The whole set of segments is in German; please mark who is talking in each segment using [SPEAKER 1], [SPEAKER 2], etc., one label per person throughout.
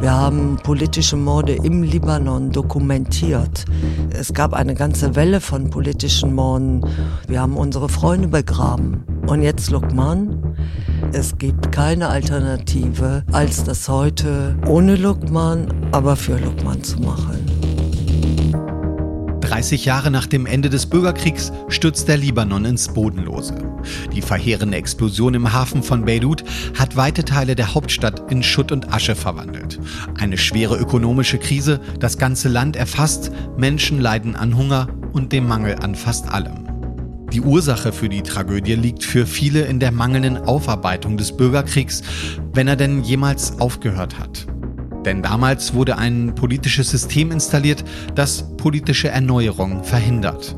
[SPEAKER 1] Wir haben politische Morde im Libanon dokumentiert. Es gab eine ganze Welle von politischen Morden. Wir haben unsere Freunde begraben. Und jetzt Lukman. Es gibt keine Alternative, als das heute ohne Lukman, aber für Lukman zu machen.
[SPEAKER 2] 30 Jahre nach dem Ende des Bürgerkriegs stürzt der Libanon ins Bodenlose. Die verheerende Explosion im Hafen von Beirut hat weite Teile der Hauptstadt in Schutt und Asche verwandelt. Eine schwere ökonomische Krise, das ganze Land erfasst, Menschen leiden an Hunger und dem Mangel an fast allem. Die Ursache für die Tragödie liegt für viele in der mangelnden Aufarbeitung des Bürgerkriegs, wenn er denn jemals aufgehört hat. Denn damals wurde ein politisches System installiert, das politische Erneuerung verhindert.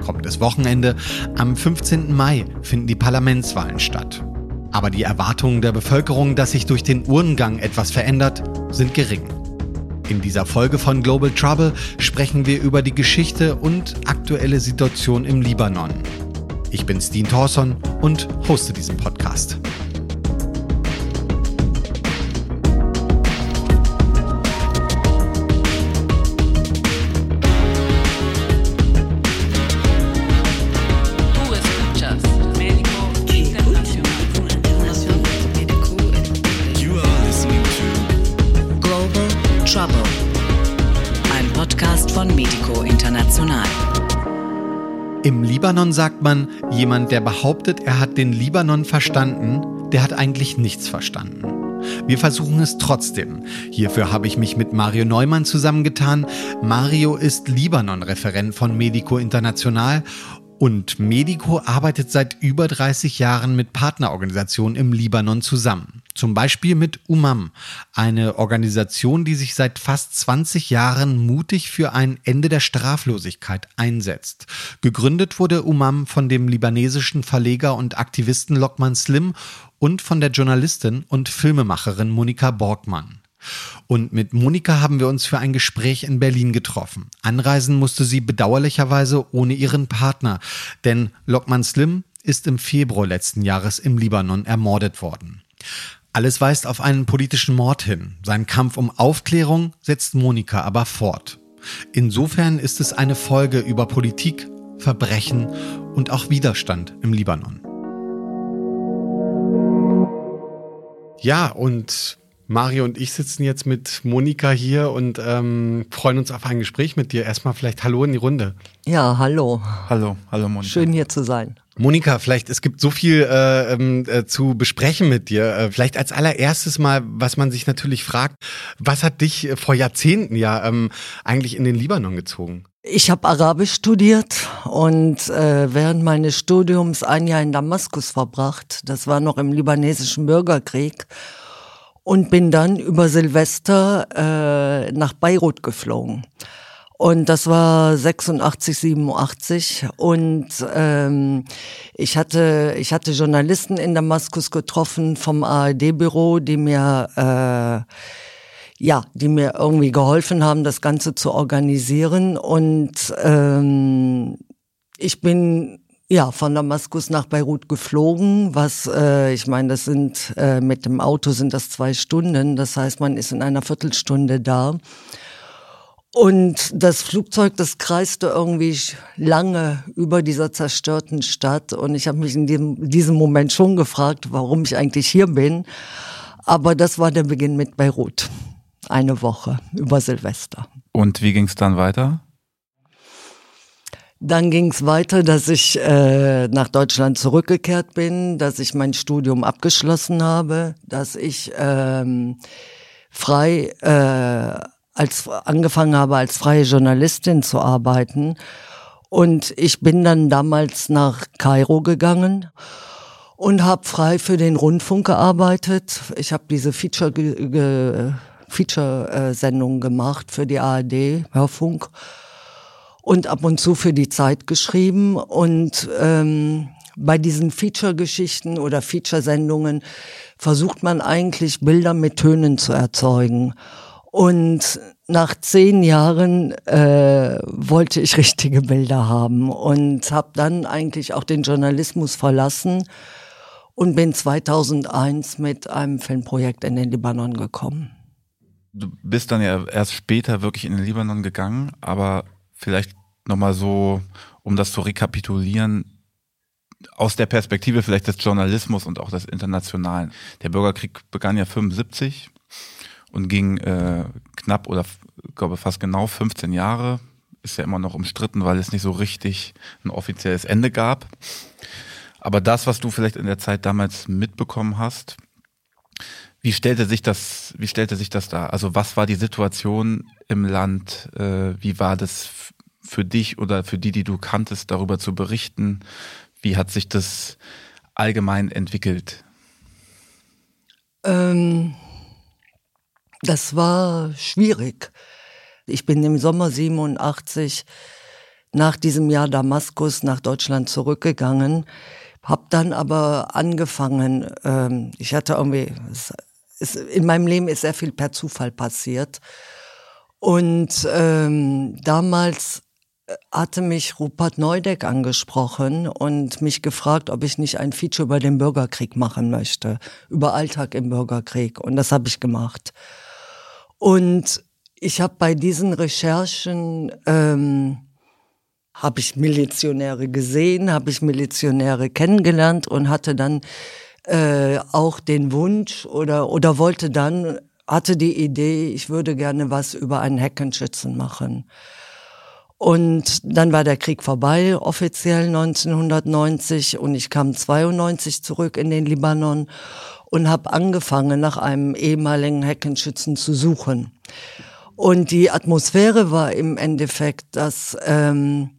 [SPEAKER 2] Kommendes Wochenende, am 15. Mai, finden die Parlamentswahlen statt. Aber die Erwartungen der Bevölkerung, dass sich durch den Urnengang etwas verändert, sind gering. In dieser Folge von Global Trouble sprechen wir über die Geschichte und aktuelle Situation im Libanon. Ich bin Steen Thorson und hoste diesen Podcast. Libanon sagt man, jemand, der behauptet, er hat den Libanon verstanden, der hat eigentlich nichts verstanden. Wir versuchen es trotzdem. Hierfür habe ich mich mit Mario Neumann zusammengetan. Mario ist Libanon-Referent von Medico International und Medico arbeitet seit über 30 Jahren mit Partnerorganisationen im Libanon zusammen. Zum Beispiel mit UMAM, eine Organisation, die sich seit fast 20 Jahren mutig für ein Ende der Straflosigkeit einsetzt. Gegründet wurde UMAM von dem libanesischen Verleger und Aktivisten Lokman Slim und von der Journalistin und Filmemacherin Monika Borgmann. Und mit Monika haben wir uns für ein Gespräch in Berlin getroffen. Anreisen musste sie bedauerlicherweise ohne ihren Partner, denn Lokman Slim ist im Februar letzten Jahres im Libanon ermordet worden. Alles weist auf einen politischen Mord hin. Sein Kampf um Aufklärung setzt Monika aber fort. Insofern ist es eine Folge über Politik, Verbrechen und auch Widerstand im Libanon. Ja, und Mario und ich sitzen jetzt mit Monika hier und ähm, freuen uns auf ein Gespräch mit dir. Erstmal vielleicht Hallo in die Runde.
[SPEAKER 1] Ja, hallo.
[SPEAKER 3] Hallo, hallo Monika.
[SPEAKER 1] Schön hier zu sein.
[SPEAKER 2] Monika, vielleicht, es gibt so viel äh, ähm, äh, zu besprechen mit dir. Äh, vielleicht als allererstes mal, was man sich natürlich fragt, was hat dich äh, vor Jahrzehnten ja ähm, eigentlich in den Libanon gezogen?
[SPEAKER 1] Ich habe Arabisch studiert und äh, während meines Studiums ein Jahr in Damaskus verbracht. Das war noch im libanesischen Bürgerkrieg und bin dann über Silvester äh, nach Beirut geflogen. Und das war 86, 87. Und ähm, ich hatte ich hatte Journalisten in Damaskus getroffen vom ARD-Büro, die mir äh, ja, die mir irgendwie geholfen haben, das Ganze zu organisieren. Und ähm, ich bin ja, von Damaskus nach Beirut geflogen, was, äh, ich meine, das sind, äh, mit dem Auto sind das zwei Stunden, das heißt, man ist in einer Viertelstunde da. Und das Flugzeug, das kreiste irgendwie lange über dieser zerstörten Stadt. Und ich habe mich in diesem, diesem Moment schon gefragt, warum ich eigentlich hier bin. Aber das war der Beginn mit Beirut. Eine Woche über Silvester.
[SPEAKER 3] Und wie ging es dann weiter?
[SPEAKER 1] Dann ging es weiter, dass ich äh, nach Deutschland zurückgekehrt bin, dass ich mein Studium abgeschlossen habe, dass ich ähm, frei äh, als angefangen habe als freie Journalistin zu arbeiten und ich bin dann damals nach Kairo gegangen und habe frei für den Rundfunk gearbeitet. Ich habe diese Feature Feature äh, Sendung gemacht für die ARD Hörfunk und ab und zu für die Zeit geschrieben. Und ähm, bei diesen Feature-Geschichten oder Feature-Sendungen versucht man eigentlich Bilder mit Tönen zu erzeugen. Und nach zehn Jahren äh, wollte ich richtige Bilder haben und habe dann eigentlich auch den Journalismus verlassen und bin 2001 mit einem Filmprojekt in den Libanon gekommen.
[SPEAKER 3] Du bist dann ja erst später wirklich in den Libanon gegangen, aber vielleicht nochmal so, um das zu rekapitulieren, aus der Perspektive vielleicht des Journalismus und auch des Internationalen. Der Bürgerkrieg begann ja 75 und ging äh, knapp oder glaube fast genau 15 Jahre. Ist ja immer noch umstritten, weil es nicht so richtig ein offizielles Ende gab. Aber das, was du vielleicht in der Zeit damals mitbekommen hast, wie stellte sich das, wie stellte sich das da? Also was war die Situation im Land? Äh, wie war das für dich oder für die, die du kanntest, darüber zu berichten? Wie hat sich das allgemein entwickelt?
[SPEAKER 1] Ähm, das war schwierig. Ich bin im Sommer 87 nach diesem Jahr Damaskus nach Deutschland zurückgegangen, hab dann aber angefangen, ähm, ich hatte irgendwie, es, es, in meinem Leben ist sehr viel per Zufall passiert. Und ähm, damals hatte mich Rupert Neudeck angesprochen und mich gefragt, ob ich nicht ein Feature über den Bürgerkrieg machen möchte, über Alltag im Bürgerkrieg. Und das habe ich gemacht. Und ich habe bei diesen Recherchen ähm, habe ich Milizionäre gesehen, habe ich Milizionäre kennengelernt und hatte dann äh, auch den Wunsch oder oder wollte dann hatte die Idee, ich würde gerne was über einen Heckenschützen machen. Und dann war der Krieg vorbei, offiziell 1990, und ich kam 92 zurück in den Libanon und habe angefangen, nach einem ehemaligen Heckenschützen zu suchen. Und die Atmosphäre war im Endeffekt, dass, ähm,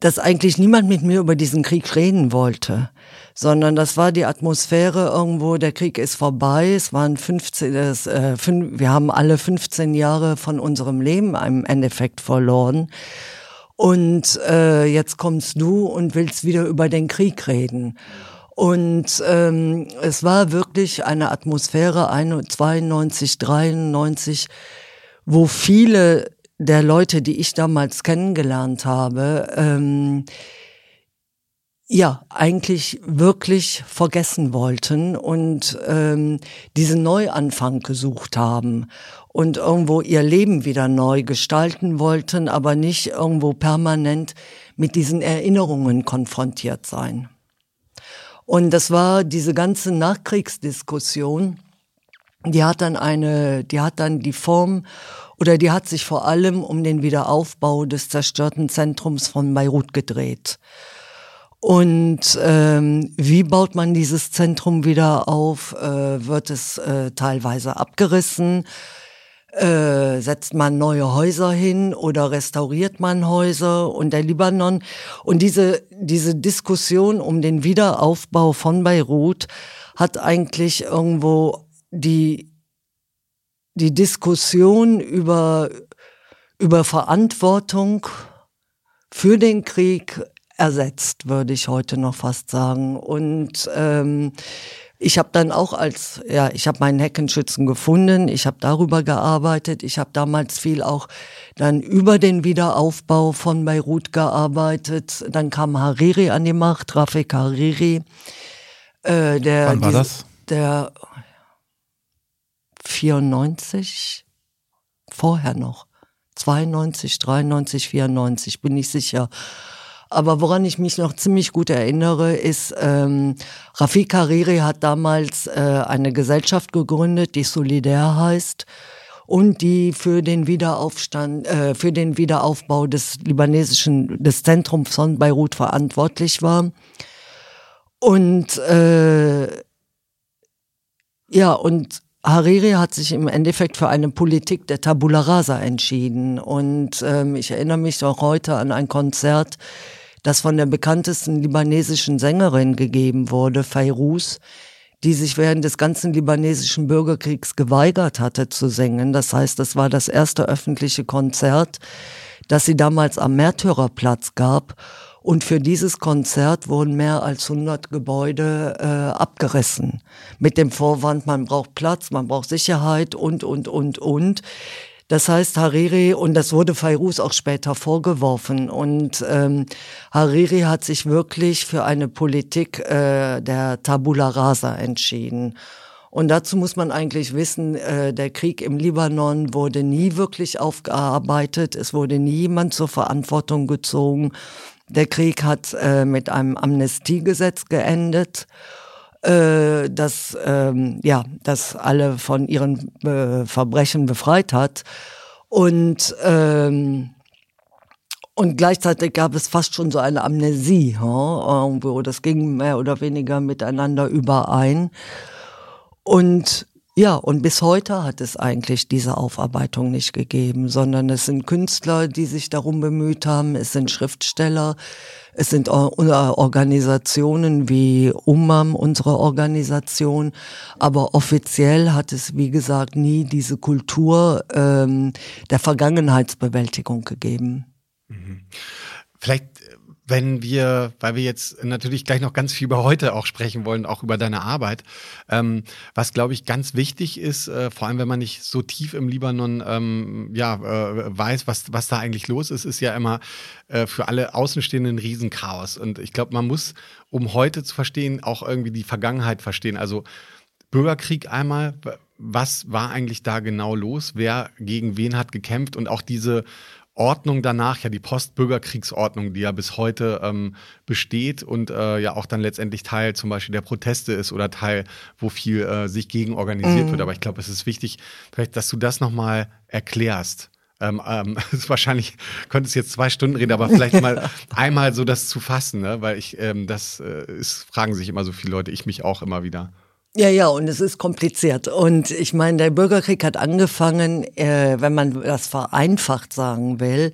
[SPEAKER 1] dass eigentlich niemand mit mir über diesen Krieg reden wollte sondern das war die Atmosphäre irgendwo, der Krieg ist vorbei, es waren 15, das, äh, fünf, wir haben alle 15 Jahre von unserem Leben im Endeffekt verloren. Und äh, jetzt kommst du und willst wieder über den Krieg reden. Und ähm, es war wirklich eine Atmosphäre 92, 93, wo viele der Leute, die ich damals kennengelernt habe, ähm, ja eigentlich wirklich vergessen wollten und ähm, diesen Neuanfang gesucht haben und irgendwo ihr Leben wieder neu gestalten wollten, aber nicht irgendwo permanent mit diesen Erinnerungen konfrontiert sein. Und das war diese ganze Nachkriegsdiskussion, die hat dann eine, die hat dann die Form oder die hat sich vor allem um den Wiederaufbau des zerstörten Zentrums von Beirut gedreht. Und ähm, wie baut man dieses Zentrum wieder auf? Äh, wird es äh, teilweise abgerissen? Äh, setzt man neue Häuser hin oder restauriert man Häuser und der Libanon und diese diese Diskussion um den Wiederaufbau von Beirut hat eigentlich irgendwo die die Diskussion über über Verantwortung für den Krieg ersetzt, würde ich heute noch fast sagen. Und ähm, ich habe dann auch als, ja, ich habe meinen Heckenschützen gefunden, ich habe darüber gearbeitet, ich habe damals viel auch dann über den Wiederaufbau von Beirut gearbeitet. Dann kam Hariri an die Macht, Rafik Hariri.
[SPEAKER 3] Äh, der, Wann war die, das?
[SPEAKER 1] Der 94, vorher noch. 92, 93, 94, bin ich sicher. Aber woran ich mich noch ziemlich gut erinnere, ist, ähm, Rafik Hariri hat damals äh, eine Gesellschaft gegründet, die Solidär heißt und die für den Wiederaufstand, äh, für den Wiederaufbau des libanesischen, des Zentrums von Beirut verantwortlich war. Und äh, ja, und Hariri hat sich im Endeffekt für eine Politik der Tabula Rasa entschieden. Und ähm, ich erinnere mich auch heute an ein Konzert, das von der bekanntesten libanesischen Sängerin gegeben wurde, Fairuz, die sich während des ganzen libanesischen Bürgerkriegs geweigert hatte zu singen. Das heißt, das war das erste öffentliche Konzert, das sie damals am Märtyrerplatz gab. Und für dieses Konzert wurden mehr als 100 Gebäude äh, abgerissen. Mit dem Vorwand, man braucht Platz, man braucht Sicherheit und, und, und, und. Das heißt, Hariri, und das wurde Fairuz auch später vorgeworfen, und ähm, Hariri hat sich wirklich für eine Politik äh, der Tabula Rasa entschieden. Und dazu muss man eigentlich wissen, äh, der Krieg im Libanon wurde nie wirklich aufgearbeitet, es wurde nie jemand zur Verantwortung gezogen. Der Krieg hat äh, mit einem Amnestiegesetz geendet äh, das ähm, ja, das alle von ihren äh, Verbrechen befreit hat. Und ähm, und gleichzeitig gab es fast schon so eine Amnesie, irgendwo. Das ging mehr oder weniger miteinander überein. Und ja, und bis heute hat es eigentlich diese Aufarbeitung nicht gegeben, sondern es sind Künstler, die sich darum bemüht haben, es sind Schriftsteller, es sind Organisationen wie UMAM, unsere Organisation, aber offiziell hat es, wie gesagt, nie diese Kultur ähm, der Vergangenheitsbewältigung gegeben.
[SPEAKER 2] Mhm. Vielleicht wenn wir, weil wir jetzt natürlich gleich noch ganz viel über heute auch sprechen wollen, auch über deine Arbeit, ähm, was glaube ich ganz wichtig ist, äh, vor allem wenn man nicht so tief im Libanon ähm, ja äh, weiß, was was da eigentlich los ist, ist ja immer äh, für alle Außenstehenden ein Riesenchaos. Und ich glaube, man muss, um heute zu verstehen, auch irgendwie die Vergangenheit verstehen. Also Bürgerkrieg einmal, was war eigentlich da genau los? Wer gegen wen hat gekämpft und auch diese Ordnung danach, ja die Postbürgerkriegsordnung, die ja bis heute ähm, besteht und äh, ja auch dann letztendlich Teil zum Beispiel der Proteste ist oder Teil, wo viel äh, sich gegen organisiert mhm. wird. Aber ich glaube, es ist wichtig, vielleicht, dass du das nochmal erklärst. Ähm, ähm, ist wahrscheinlich könntest jetzt zwei Stunden reden, aber vielleicht mal einmal so das zu fassen, ne? weil ich ähm, das äh, ist, fragen sich immer so viele Leute, ich mich auch immer wieder.
[SPEAKER 1] Ja, ja, und es ist kompliziert. Und ich meine, der Bürgerkrieg hat angefangen, äh, wenn man das vereinfacht sagen will,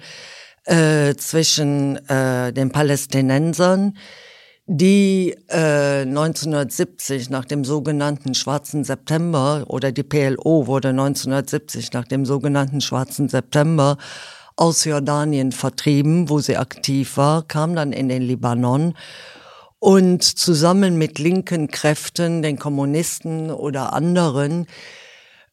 [SPEAKER 1] äh, zwischen äh, den Palästinensern, die äh, 1970 nach dem sogenannten Schwarzen September oder die PLO wurde 1970 nach dem sogenannten Schwarzen September aus Jordanien vertrieben, wo sie aktiv war, kam dann in den Libanon und zusammen mit linken Kräften, den Kommunisten oder anderen,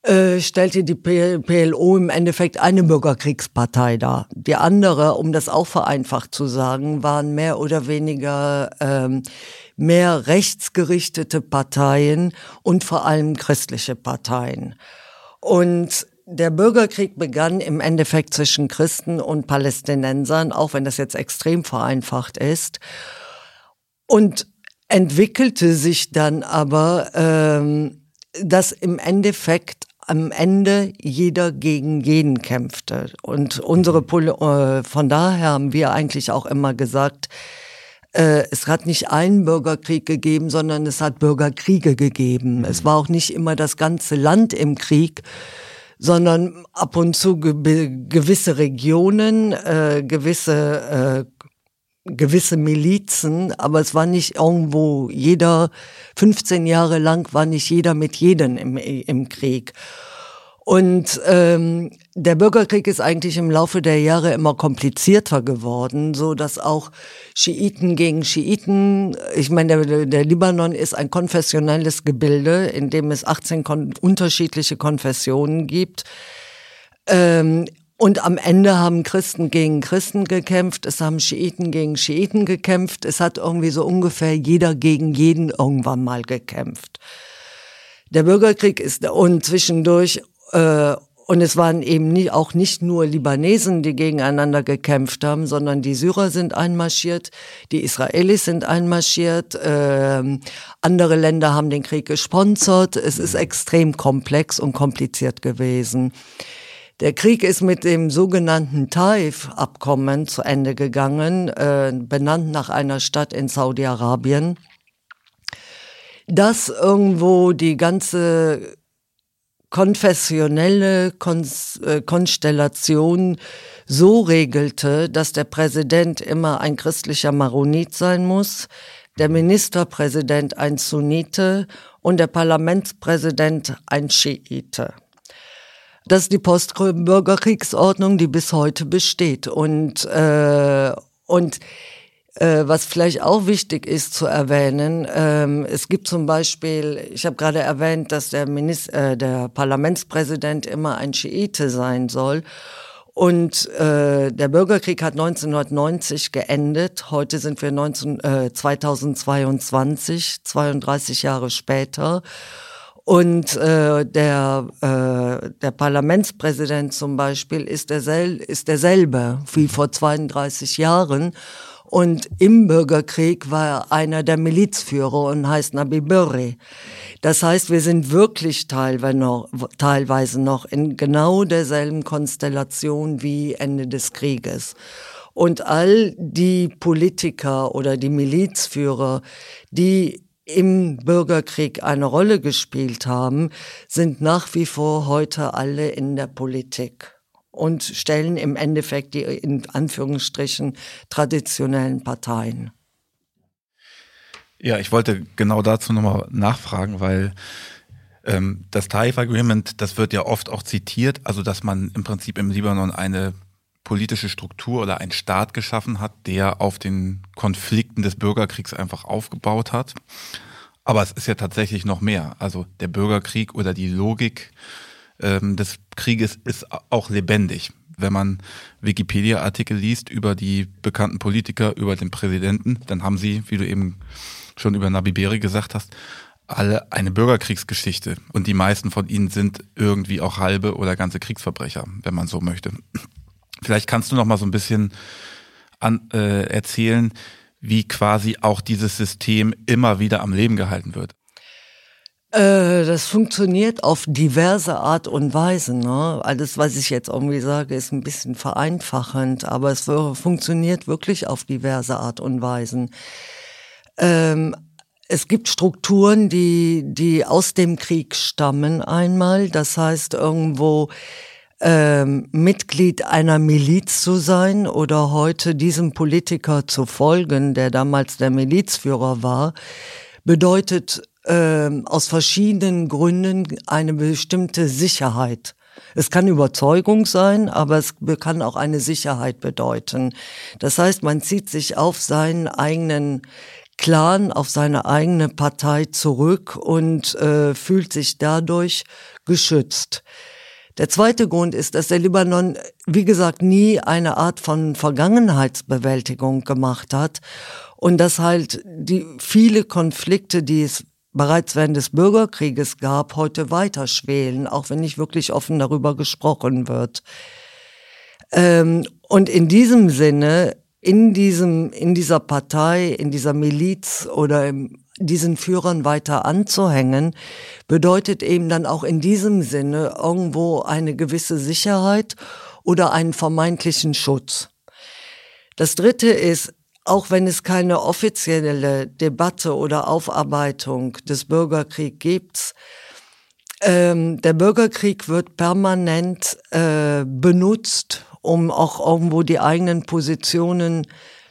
[SPEAKER 1] äh, stellte die PLO im Endeffekt eine Bürgerkriegspartei dar. Die andere, um das auch vereinfacht zu sagen, waren mehr oder weniger ähm, mehr rechtsgerichtete Parteien und vor allem christliche Parteien. Und der Bürgerkrieg begann im Endeffekt zwischen Christen und Palästinensern, auch wenn das jetzt extrem vereinfacht ist und entwickelte sich dann aber, ähm, dass im Endeffekt am Ende jeder gegen jeden kämpfte. Und unsere Pol äh, von daher haben wir eigentlich auch immer gesagt, äh, es hat nicht einen Bürgerkrieg gegeben, sondern es hat Bürgerkriege gegeben. Mhm. Es war auch nicht immer das ganze Land im Krieg, sondern ab und zu ge gewisse Regionen, äh, gewisse äh, gewisse Milizen, aber es war nicht irgendwo jeder, 15 Jahre lang war nicht jeder mit jedem im, im Krieg. Und ähm, der Bürgerkrieg ist eigentlich im Laufe der Jahre immer komplizierter geworden, so dass auch Schiiten gegen Schiiten, ich meine, der, der Libanon ist ein konfessionelles Gebilde, in dem es 18 kon unterschiedliche Konfessionen gibt. Ähm, und am Ende haben Christen gegen Christen gekämpft, es haben Schiiten gegen Schiiten gekämpft, es hat irgendwie so ungefähr jeder gegen jeden irgendwann mal gekämpft. Der Bürgerkrieg ist und zwischendurch äh, und es waren eben nie, auch nicht nur Libanesen, die gegeneinander gekämpft haben, sondern die Syrer sind einmarschiert, die Israelis sind einmarschiert, äh, andere Länder haben den Krieg gesponsert. Es ist extrem komplex und kompliziert gewesen. Der Krieg ist mit dem sogenannten Taif-Abkommen zu Ende gegangen, äh, benannt nach einer Stadt in Saudi-Arabien, das irgendwo die ganze konfessionelle Kon äh, Konstellation so regelte, dass der Präsident immer ein christlicher Maronit sein muss, der Ministerpräsident ein Sunnite und der Parlamentspräsident ein Schiite. Das ist die Postbürgerkriegsordnung, die bis heute besteht. Und, äh, und Äh, was vielleicht auch wichtig ist zu erwähnen, ähm, es gibt zum Beispiel, ich habe gerade erwähnt, dass der, Minister, äh, der Parlamentspräsident immer ein Schiite sein soll. Und äh, der Bürgerkrieg hat 1990 geendet. Heute sind wir 19, äh, 2022, 32 Jahre später. Und äh, der, äh, der Parlamentspräsident zum Beispiel ist, dersel ist derselbe wie vor 32 Jahren. Und im Bürgerkrieg war er einer der Milizführer und heißt Nabi Birri. Das heißt, wir sind wirklich teilweise noch, teilweise noch in genau derselben Konstellation wie Ende des Krieges. Und all die Politiker oder die Milizführer, die im Bürgerkrieg eine Rolle gespielt haben, sind nach wie vor heute alle in der Politik und stellen im Endeffekt die in Anführungsstrichen traditionellen Parteien.
[SPEAKER 3] Ja, ich wollte genau dazu nochmal nachfragen, weil ähm, das Taif Agreement, das wird ja oft auch zitiert, also dass man im Prinzip im Libanon eine politische Struktur oder einen Staat geschaffen hat, der auf den Konflikten des Bürgerkriegs einfach aufgebaut hat. Aber es ist ja tatsächlich noch mehr. Also der Bürgerkrieg oder die Logik ähm, des Krieges ist auch lebendig. Wenn man Wikipedia-Artikel liest über die bekannten Politiker, über den Präsidenten, dann haben sie, wie du eben schon über Nabi Beri gesagt hast, alle eine Bürgerkriegsgeschichte. Und die meisten von ihnen sind irgendwie auch halbe oder ganze Kriegsverbrecher, wenn man so möchte. Vielleicht kannst du noch mal so ein bisschen an, äh, erzählen, wie quasi auch dieses System immer wieder am Leben gehalten wird.
[SPEAKER 1] Äh, das funktioniert auf diverse Art und Weise. Ne? Alles, was ich jetzt irgendwie sage, ist ein bisschen vereinfachend, aber es funktioniert wirklich auf diverse Art und Weisen. Ähm, es gibt Strukturen, die, die aus dem Krieg stammen einmal. Das heißt, irgendwo ähm, Mitglied einer Miliz zu sein oder heute diesem Politiker zu folgen, der damals der Milizführer war, bedeutet ähm, aus verschiedenen Gründen eine bestimmte Sicherheit. Es kann Überzeugung sein, aber es kann auch eine Sicherheit bedeuten. Das heißt, man zieht sich auf seinen eigenen Clan, auf seine eigene Partei zurück und äh, fühlt sich dadurch geschützt. Der zweite Grund ist, dass der Libanon, wie gesagt, nie eine Art von Vergangenheitsbewältigung gemacht hat und dass halt die viele Konflikte, die es bereits während des Bürgerkrieges gab, heute weiter schwelen, auch wenn nicht wirklich offen darüber gesprochen wird. Ähm, und in diesem Sinne, in diesem, in dieser Partei, in dieser Miliz oder im, diesen Führern weiter anzuhängen, bedeutet eben dann auch in diesem Sinne irgendwo eine gewisse Sicherheit oder einen vermeintlichen Schutz. Das dritte ist, auch wenn es keine offizielle Debatte oder Aufarbeitung des Bürgerkriegs gibt, ähm, der Bürgerkrieg wird permanent äh, benutzt, um auch irgendwo die eigenen Positionen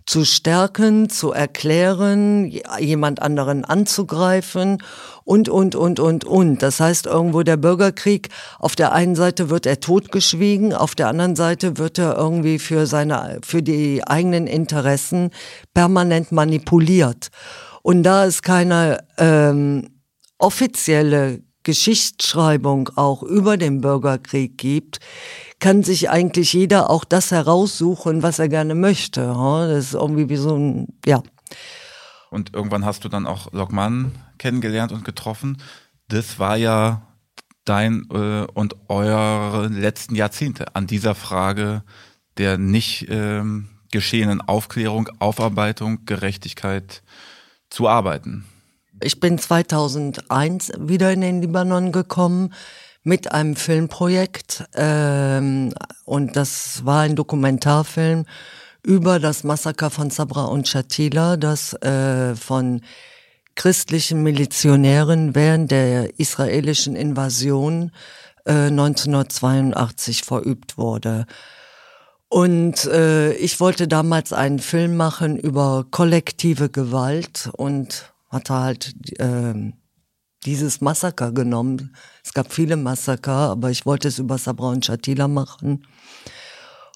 [SPEAKER 1] zu stärken, zu erklären, jemand anderen anzugreifen und, und, und, und, und. Das heißt irgendwo der Bürgerkrieg, auf der einen Seite wird er totgeschwiegen, auf der anderen Seite wird er irgendwie für seine, für die eigenen Interessen permanent manipuliert. Und da es keine ähm, offizielle Geschichtsschreibung auch über den Bürgerkrieg gibt, kann sich eigentlich jeder auch das heraussuchen, was er gerne möchte. Das ist irgendwie wie so ein, ja.
[SPEAKER 3] Und irgendwann hast du dann auch Lokman kennengelernt und getroffen. Das war ja dein äh, und eure letzten Jahrzehnte an dieser Frage der nicht ähm, geschehenen Aufklärung, Aufarbeitung, Gerechtigkeit zu arbeiten.
[SPEAKER 1] Ich bin 2001 wieder in den Libanon gekommen mit einem Filmprojekt ähm, und das war ein Dokumentarfilm über das Massaker von Sabra und Shatila, das äh, von christlichen Milizionären während der israelischen Invasion äh, 1982 verübt wurde. Und äh, ich wollte damals einen Film machen über kollektive Gewalt und hatte halt äh, dieses Massaker genommen. Es gab viele Massaker, aber ich wollte es über Sabra und Shatila machen.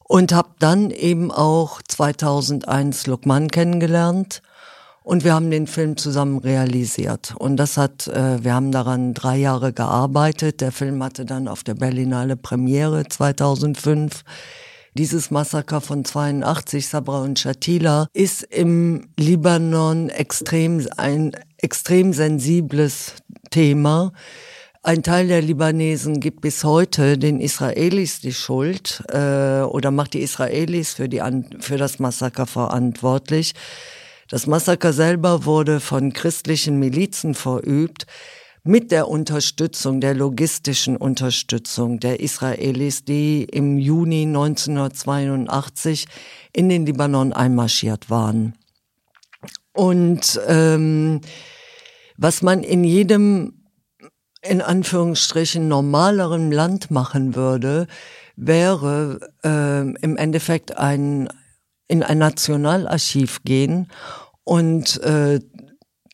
[SPEAKER 1] und habe dann eben auch 2001 Lukman kennengelernt und wir haben den Film zusammen realisiert. Und das hat, äh, wir haben daran drei Jahre gearbeitet. Der Film hatte dann auf der Berlinale Premiere 2005. Dieses Massaker von 82, Sabra und Shatila, ist im Libanon extrem, ein extrem sensibles Thema. Ein Teil der Libanesen gibt bis heute den Israelis die Schuld äh, oder macht die Israelis für, die, für das Massaker verantwortlich. Das Massaker selber wurde von christlichen Milizen verübt mit der Unterstützung, der logistischen Unterstützung der Israelis, die im Juni 1982 in den Libanon einmarschiert waren. Und ähm, was man in jedem, in Anführungsstrichen, normaleren Land machen würde, wäre äh, im Endeffekt ein, in ein Nationalarchiv gehen und äh,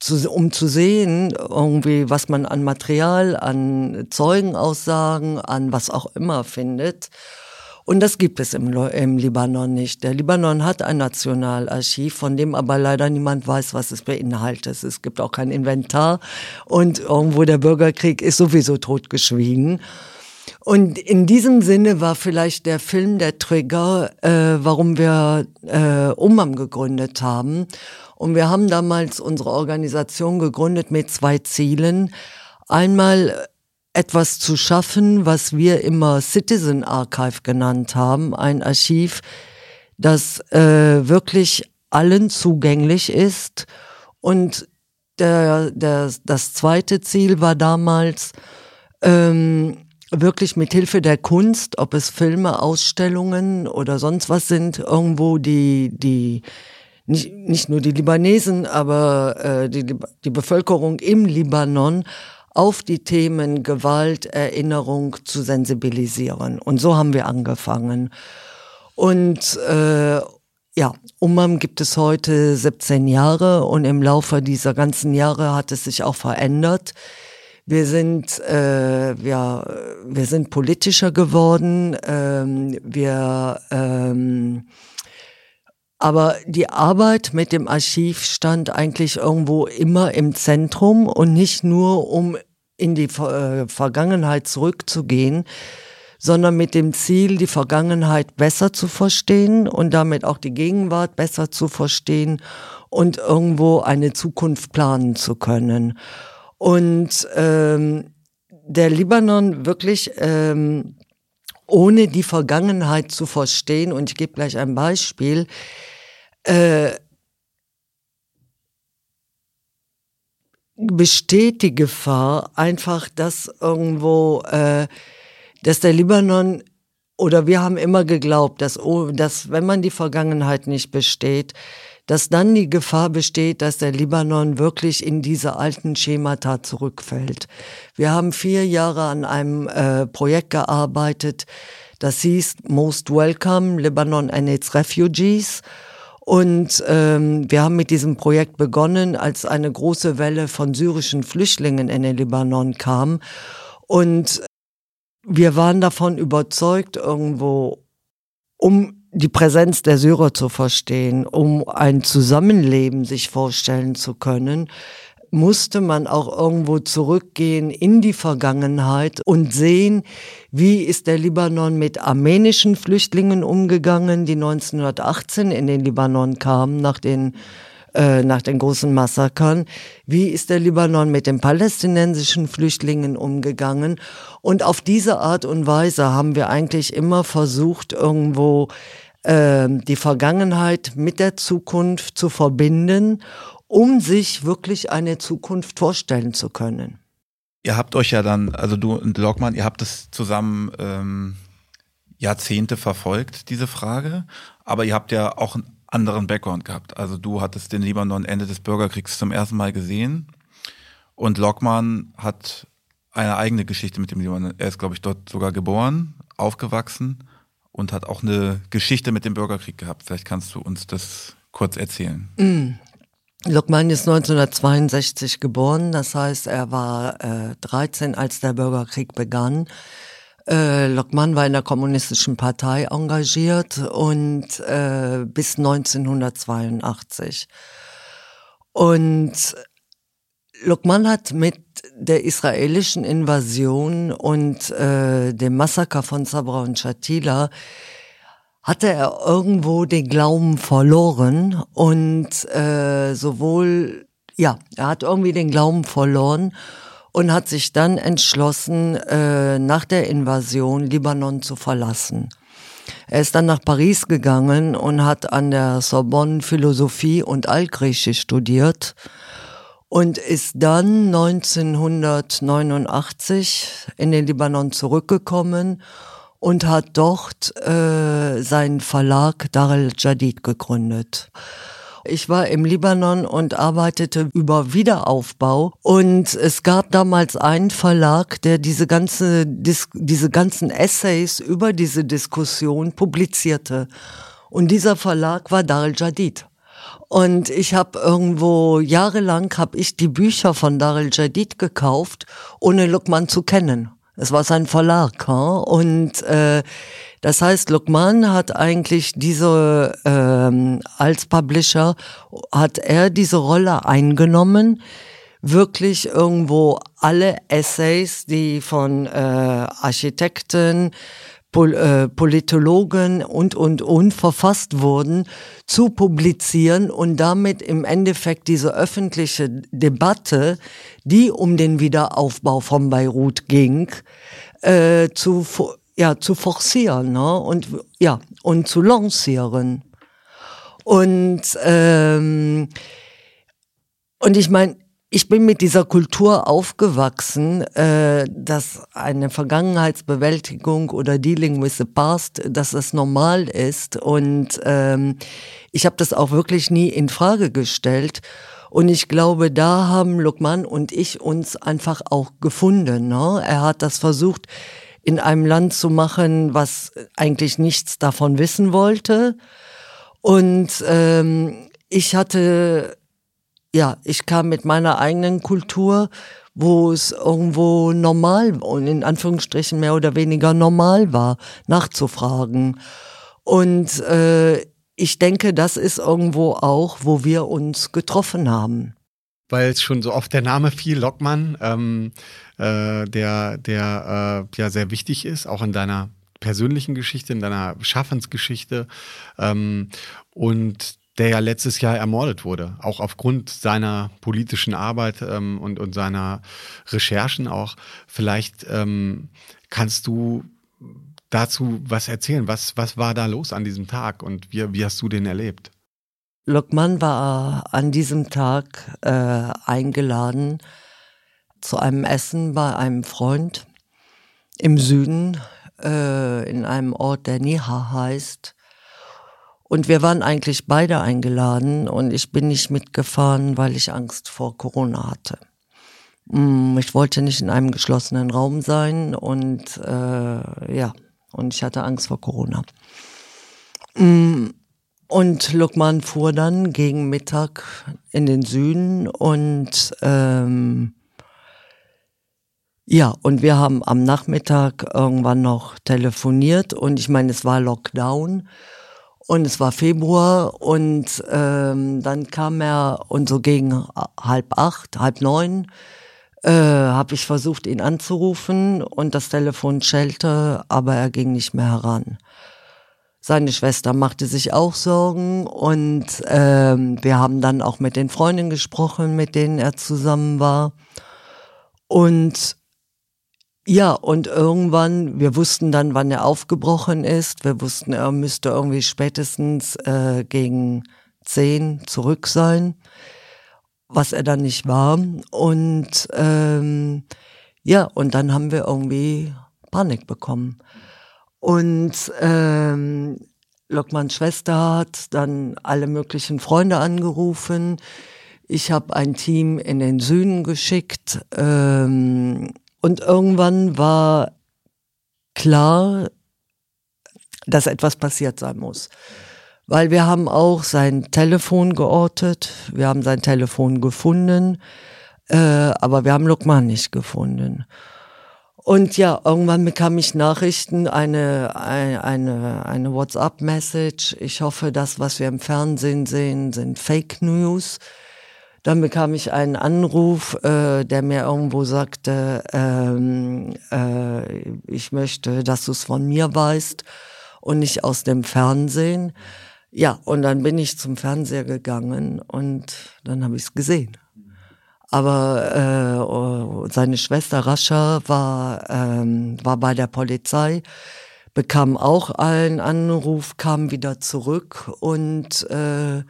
[SPEAKER 1] zu, um zu sehen, irgendwie, was man an Material, an Zeugenaussagen, an was auch immer findet. Und das gibt es im, im Libanon nicht. Der Libanon hat ein Nationalarchiv, von dem aber leider niemand weiß, was es beinhaltet. Es gibt auch kein Inventar und irgendwo der Bürgerkrieg ist sowieso totgeschwiegen. Und in diesem Sinne war vielleicht der Film der Trigger, äh, warum wir äh, Umam gegründet haben. Und wir haben damals unsere Organisation gegründet mit zwei Zielen. Einmal etwas zu schaffen, was wir immer Citizen Archive genannt haben, ein Archiv, das äh, wirklich allen zugänglich ist. Und der, der, das zweite Ziel war damals, ähm, wirklich mit Hilfe der Kunst, ob es Filme, Ausstellungen oder sonst was sind, irgendwo die, die nicht, nicht nur die Libanesen, aber äh, die, die Bevölkerung im Libanon auf die Themen Gewalt, Erinnerung zu sensibilisieren. Und so haben wir angefangen. Und äh, ja, Umam gibt es heute 17 Jahre und im Laufe dieser ganzen Jahre hat es sich auch verändert. Wir sind, äh, ja, wir sind politischer geworden. Ähm, wir ähm, aber die Arbeit mit dem Archiv stand eigentlich irgendwo immer im Zentrum und nicht nur, um in die äh, Vergangenheit zurückzugehen, sondern mit dem Ziel, die Vergangenheit besser zu verstehen und damit auch die Gegenwart besser zu verstehen und irgendwo eine Zukunft planen zu können. Und ähm, der Libanon wirklich ähm, ohne die Vergangenheit zu verstehen, und ich gebe gleich ein Beispiel, äh, besteht die Gefahr einfach, dass irgendwo, äh, dass der Libanon oder wir haben immer geglaubt, dass, oh, dass wenn man die Vergangenheit nicht besteht, dass dann die Gefahr besteht, dass der Libanon wirklich in diese alten Schemata zurückfällt. Wir haben vier Jahre an einem äh, Projekt gearbeitet, das hieß Most Welcome Lebanon and its Refugees. Und ähm, wir haben mit diesem Projekt begonnen, als eine große Welle von syrischen Flüchtlingen in den Libanon kam. Und wir waren davon überzeugt, irgendwo, um die Präsenz der Syrer zu verstehen, um ein Zusammenleben sich vorstellen zu können, musste man auch irgendwo zurückgehen in die Vergangenheit und sehen, wie ist der Libanon mit armenischen Flüchtlingen umgegangen, die 1918 in den Libanon kamen nach den äh, nach den großen Massakern. Wie ist der Libanon mit den palästinensischen Flüchtlingen umgegangen? Und auf diese Art und Weise haben wir eigentlich immer versucht, irgendwo äh, die Vergangenheit mit der Zukunft zu verbinden um sich wirklich eine Zukunft vorstellen zu können.
[SPEAKER 3] Ihr habt euch ja dann, also du und Lockmann, ihr habt es zusammen ähm, Jahrzehnte verfolgt, diese Frage, aber ihr habt ja auch anderen Background gehabt. Also du hattest den Libanon Ende des Bürgerkriegs zum ersten Mal gesehen und Lockmann hat eine eigene Geschichte mit dem Libanon. Er ist, glaube ich, dort sogar geboren, aufgewachsen und hat auch eine Geschichte mit dem Bürgerkrieg gehabt. Vielleicht kannst du uns das kurz erzählen.
[SPEAKER 1] Mm. Lokman ist 1962 geboren, das heißt, er war äh, 13, als der Bürgerkrieg begann. Äh, Lokman war in der kommunistischen Partei engagiert und äh, bis 1982. Und Lokman hat mit der israelischen Invasion und äh, dem Massaker von Sabra und Shatila hatte er irgendwo den Glauben verloren und äh, sowohl, ja, er hat irgendwie den Glauben verloren und hat sich dann entschlossen, äh, nach der Invasion Libanon zu verlassen. Er ist dann nach Paris gegangen und hat an der Sorbonne Philosophie und Altgriechisch studiert und ist dann 1989 in den Libanon zurückgekommen und hat dort äh, seinen Verlag Dar el-Jadid gegründet. Ich war im Libanon und arbeitete über Wiederaufbau und es gab damals einen Verlag, der diese ganze diese ganzen Essays über diese Diskussion publizierte. Und dieser Verlag war Dar el-Jadid. Und ich habe irgendwo jahrelang habe ich die Bücher von Dar el-Jadid gekauft, ohne Lukman zu kennen. Es war sein Verlag. Hm? Und äh, das heißt, Lukman hat eigentlich diese, ähm, als Publisher, hat er diese Rolle eingenommen, wirklich irgendwo alle Essays, die von äh, Architekten, Pol äh, Politologen und, und, und verfasst wurden, zu publizieren und damit im Endeffekt diese öffentliche Debatte, die um den Wiederaufbau von Beirut ging, äh, zu, ja, zu forcieren ne? und, ja, und zu lancieren. Und, ähm, und ich meine, ich bin mit dieser Kultur aufgewachsen, äh, dass eine Vergangenheitsbewältigung oder Dealing with the Past, dass das normal ist. Und ähm, ich habe das auch wirklich nie in Frage gestellt. Und ich glaube, da haben Lukman und ich uns einfach auch gefunden. Ne? Er hat das versucht, in einem Land zu machen, was eigentlich nichts davon wissen wollte. Und ähm, ich hatte ja, ich kam mit meiner eigenen Kultur, wo es irgendwo normal und in Anführungsstrichen mehr oder weniger normal war, nachzufragen. Und äh, ich denke, das ist irgendwo auch, wo wir uns getroffen haben.
[SPEAKER 2] Weil es schon so oft der Name fiel, Lockmann, ähm, äh, der, der äh, ja sehr wichtig ist, auch in deiner persönlichen Geschichte, in deiner Schaffensgeschichte. Ähm, und der ja letztes Jahr ermordet wurde, auch aufgrund seiner politischen Arbeit ähm, und, und seiner Recherchen auch. Vielleicht ähm, kannst du dazu was erzählen. Was, was war da los an diesem Tag und wie, wie hast du den erlebt?
[SPEAKER 1] Lokman war an diesem Tag äh, eingeladen zu einem Essen bei einem Freund im Süden, äh, in einem Ort, der Niha heißt. Und wir waren eigentlich beide eingeladen und ich bin nicht mitgefahren, weil ich Angst vor Corona hatte. Mm, ich wollte nicht in einem geschlossenen Raum sein und äh, ja, und ich hatte Angst vor Corona. Und Lukman fuhr dann gegen Mittag in den Süden und ähm, ja, und wir haben am Nachmittag irgendwann noch telefoniert und ich meine, es war Lockdown und es war Februar und ähm, dann kam er und so gegen halb acht, halb neun äh, habe ich versucht, ihn anzurufen und das Telefon schellte, aber er ging nicht mehr heran. Seine Schwester machte sich auch Sorgen und ähm, wir haben dann auch mit den Freundinnen gesprochen, mit denen er zusammen war. Und ja, und irgendwann, wir wussten dann, wann er aufgebrochen ist. Wir wussten, er müsste irgendwie spätestens äh, gegen zehn zurück sein, was er dann nicht war. Und ähm, ja, und dann haben wir irgendwie Panik bekommen. Und ähm, Lockmanns Schwester hat dann alle möglichen Freunde angerufen. Ich habe ein Team in den Süden geschickt. Ähm, und irgendwann war klar, dass etwas passiert sein muss. Weil wir haben auch sein Telefon geortet, wir haben sein Telefon gefunden, äh, aber wir haben Lukman nicht gefunden. Und ja, irgendwann bekam ich Nachrichten, eine, eine, eine, WhatsApp-Message. Ich hoffe, das, was wir im Fernsehen sehen, sind Fake News. Dann bekam ich einen Anruf, äh, der mir irgendwo sagte, ähm, äh, ich möchte, dass du es von mir weißt und nicht aus dem Fernsehen. Ja, und dann bin ich zum Fernseher gegangen und dann habe ich es gesehen. Aber äh, seine Schwester Rascha war, ähm, war bei der Polizei, bekam auch einen Anruf, kam wieder zurück und äh,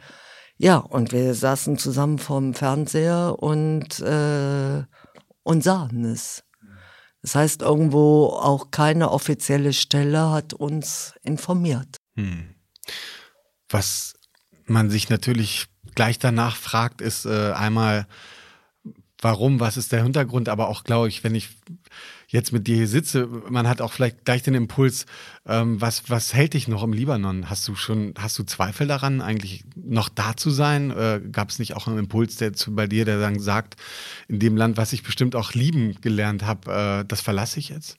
[SPEAKER 1] ja, und wir saßen zusammen vorm Fernseher und, äh, und sahen es. Das heißt, irgendwo auch keine offizielle Stelle hat uns informiert. Hm.
[SPEAKER 2] Was man sich natürlich gleich danach fragt, ist äh, einmal, warum, was ist der Hintergrund, aber auch, glaube ich, wenn ich jetzt mit dir hier sitze, man hat auch vielleicht gleich den Impuls, ähm, was, was hält dich noch im Libanon? Hast du schon, hast du Zweifel daran, eigentlich noch da zu sein? Äh, Gab es nicht auch einen Impuls der zu, bei dir, der dann sagt, in dem Land, was ich bestimmt auch lieben gelernt habe, äh, das verlasse ich jetzt?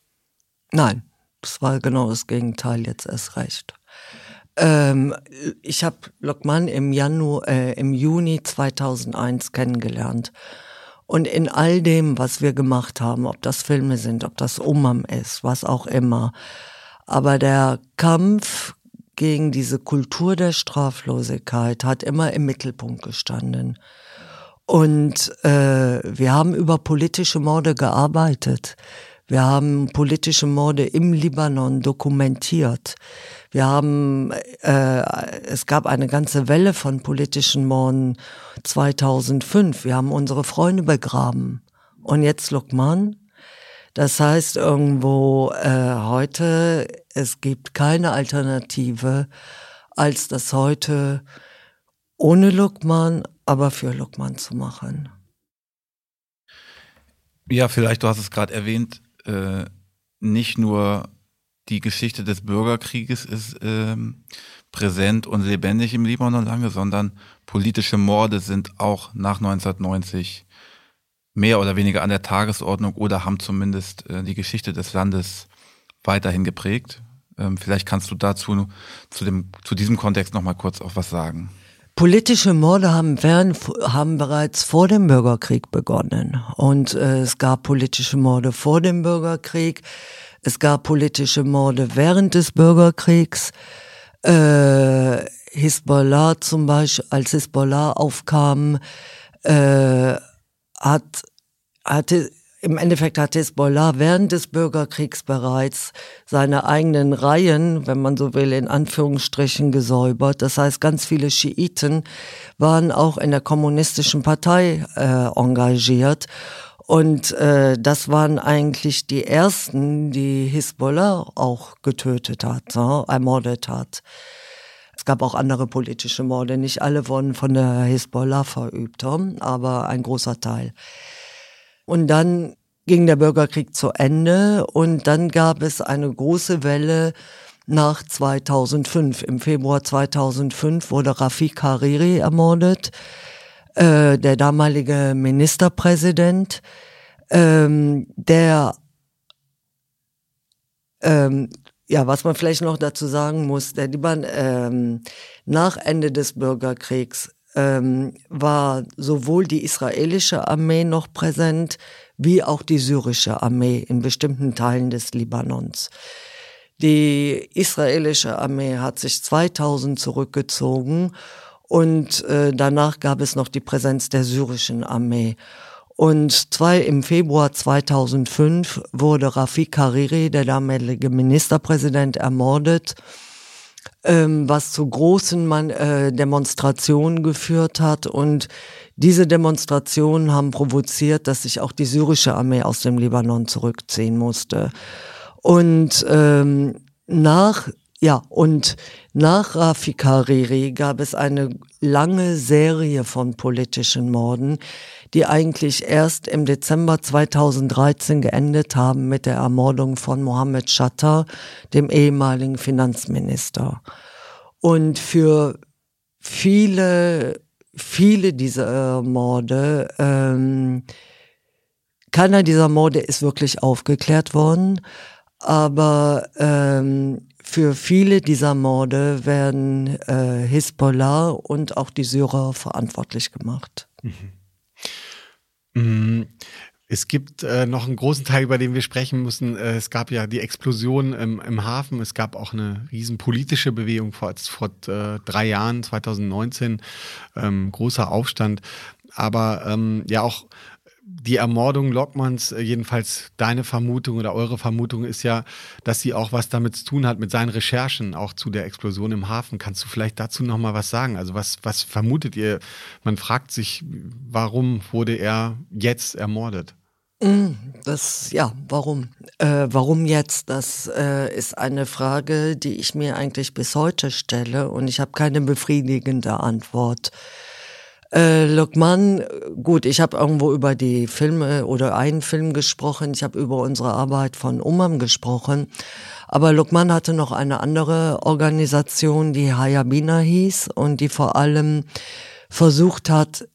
[SPEAKER 1] Nein, das war genau das Gegenteil jetzt erst recht. Ähm, ich habe Lokman im Januar, äh, im Juni 2001 kennengelernt. Und in all dem, was wir gemacht haben, ob das Filme sind, ob das Umam ist, was auch immer, aber der Kampf gegen diese Kultur der Straflosigkeit hat immer im Mittelpunkt gestanden. Und äh, wir haben über politische Morde gearbeitet. Wir haben politische Morde im Libanon dokumentiert. Wir haben, äh, es gab eine ganze Welle von politischen Morden 2005. Wir haben unsere Freunde begraben. Und jetzt Lukman. Das heißt irgendwo äh, heute, es gibt keine Alternative, als das heute ohne Lukman, aber für Lukman zu machen.
[SPEAKER 3] Ja, vielleicht, du hast es gerade erwähnt, äh, nicht nur die Geschichte des Bürgerkrieges ist ähm, präsent und lebendig im Libanon lange, sondern politische Morde sind auch nach 1990 mehr oder weniger an der Tagesordnung oder haben zumindest äh, die Geschichte des Landes weiterhin geprägt. Ähm, vielleicht kannst du dazu zu dem zu diesem Kontext noch mal kurz auch was sagen.
[SPEAKER 1] Politische Morde haben, während, haben bereits vor dem Bürgerkrieg begonnen und äh, es gab politische Morde vor dem Bürgerkrieg. Es gab politische Morde während des Bürgerkriegs. Äh, Hisbollah zum Beispiel, als Hisbollah aufkam, äh, hat, hatte, im Endeffekt hat Hisbollah während des Bürgerkriegs bereits seine eigenen Reihen, wenn man so will, in Anführungsstrichen gesäubert. Das heißt, ganz viele Schiiten waren auch in der kommunistischen Partei äh, engagiert und äh, das waren eigentlich die ersten, die Hisbollah auch getötet hat, so, ermordet hat. Es gab auch andere politische Morde. Nicht alle wurden von der Hisbollah verübt, aber ein großer Teil. Und dann ging der Bürgerkrieg zu Ende und dann gab es eine große Welle nach 2005. Im Februar 2005 wurde Rafik Hariri ermordet äh, der damalige Ministerpräsident, ähm, der ähm, ja, was man vielleicht noch dazu sagen muss, der Liban ähm, nach Ende des Bürgerkriegs ähm, war sowohl die israelische Armee noch präsent, wie auch die syrische Armee in bestimmten Teilen des Libanons. Die israelische Armee hat sich 2000 zurückgezogen und äh, danach gab es noch die Präsenz der syrischen Armee. Und zwei, im Februar 2005 wurde Rafik Hariri, der damalige Ministerpräsident, ermordet, ähm, was zu großen Man äh, Demonstrationen geführt hat. Und diese Demonstrationen haben provoziert, dass sich auch die syrische Armee aus dem Libanon zurückziehen musste. Und ähm, nach ja, und nach Rafik Hariri gab es eine lange Serie von politischen Morden, die eigentlich erst im Dezember 2013 geendet haben mit der Ermordung von Mohammed Shatter, dem ehemaligen Finanzminister. Und für viele, viele dieser Morde ähm, keiner dieser Morde ist wirklich aufgeklärt worden, aber ähm, für viele dieser Morde werden äh, Hisbollah und auch die Syrer verantwortlich gemacht. Mhm.
[SPEAKER 2] Mhm. Es gibt äh, noch einen großen Teil, über den wir sprechen müssen. Äh, es gab ja die Explosion im, im, Hafen. Es gab auch eine riesen politische Bewegung vor, vor äh, drei Jahren, 2019, ähm, großer Aufstand. Aber ähm, ja auch die Ermordung Lockmanns, äh, jedenfalls deine Vermutung oder eure Vermutung ist ja, dass sie auch was damit zu tun hat, mit seinen Recherchen auch zu der Explosion im Hafen. Kannst du vielleicht dazu nochmal was sagen? Also was, was vermutet ihr? Man fragt sich, warum wurde er jetzt ermordet?
[SPEAKER 1] Mm, das, ja, warum? Äh, warum jetzt? Das äh, ist eine Frage, die ich mir eigentlich bis heute stelle und ich habe keine befriedigende Antwort. Äh, Lokman, gut, ich habe irgendwo über die Filme oder einen Film gesprochen, ich habe über unsere Arbeit von Umam gesprochen, aber Lokman hatte noch eine andere Organisation, die Hayabina hieß und die vor allem versucht hat,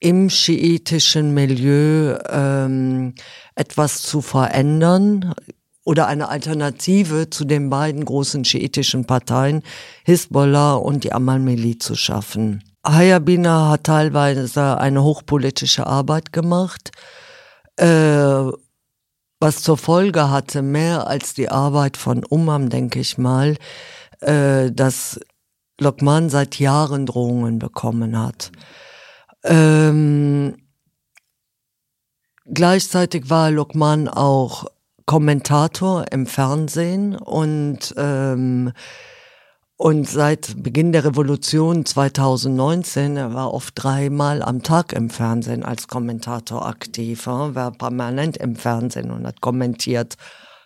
[SPEAKER 1] im schiitischen Milieu ähm, etwas zu verändern oder eine Alternative zu den beiden großen schiitischen Parteien, Hisbollah und die Amal-Miliz zu schaffen. Hayabina hat teilweise eine hochpolitische Arbeit gemacht, äh, was zur Folge hatte, mehr als die Arbeit von Umam, denke ich mal, äh, dass Lokman seit Jahren Drohungen bekommen hat. Ähm, gleichzeitig war Lokman auch Kommentator im Fernsehen und ähm, und seit Beginn der Revolution 2019, er war oft dreimal am Tag im Fernsehen als Kommentator aktiv, war permanent im Fernsehen und hat kommentiert.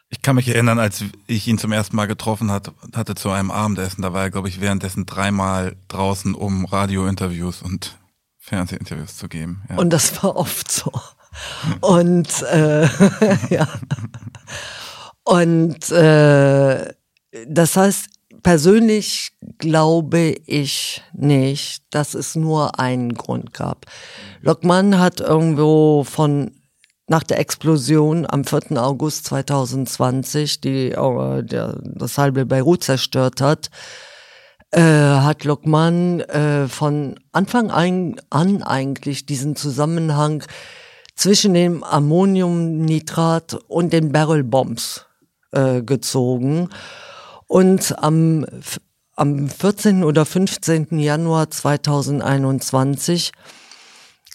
[SPEAKER 3] Ich kann mich erinnern, als ich ihn zum ersten Mal getroffen hat, hatte zu einem Abendessen, da war er, glaube ich, währenddessen dreimal draußen, um Radiointerviews und Fernsehinterviews zu geben.
[SPEAKER 1] Ja. Und das war oft so. Und äh, ja. Und äh, das heißt, persönlich glaube ich nicht, dass es nur einen Grund gab. Lokman hat irgendwo von nach der Explosion am 4. August 2020, die äh, der, das halbe Beirut zerstört hat, äh, hat Lokman äh, von Anfang ein, an eigentlich diesen Zusammenhang zwischen dem Ammoniumnitrat und den Barrel Bombs äh, gezogen. Und am, am 14. oder 15. Januar 2021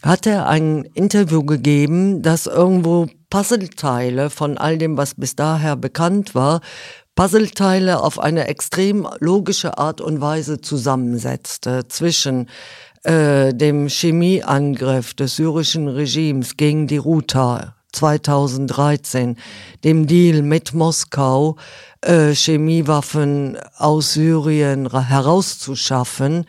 [SPEAKER 1] hat er ein Interview gegeben, das irgendwo Puzzleteile von all dem, was bis daher bekannt war, Puzzleteile auf eine extrem logische Art und Weise zusammensetzte zwischen äh, dem Chemieangriff des syrischen Regimes gegen die Ruta 2013, dem Deal mit Moskau, äh, Chemiewaffen aus Syrien herauszuschaffen,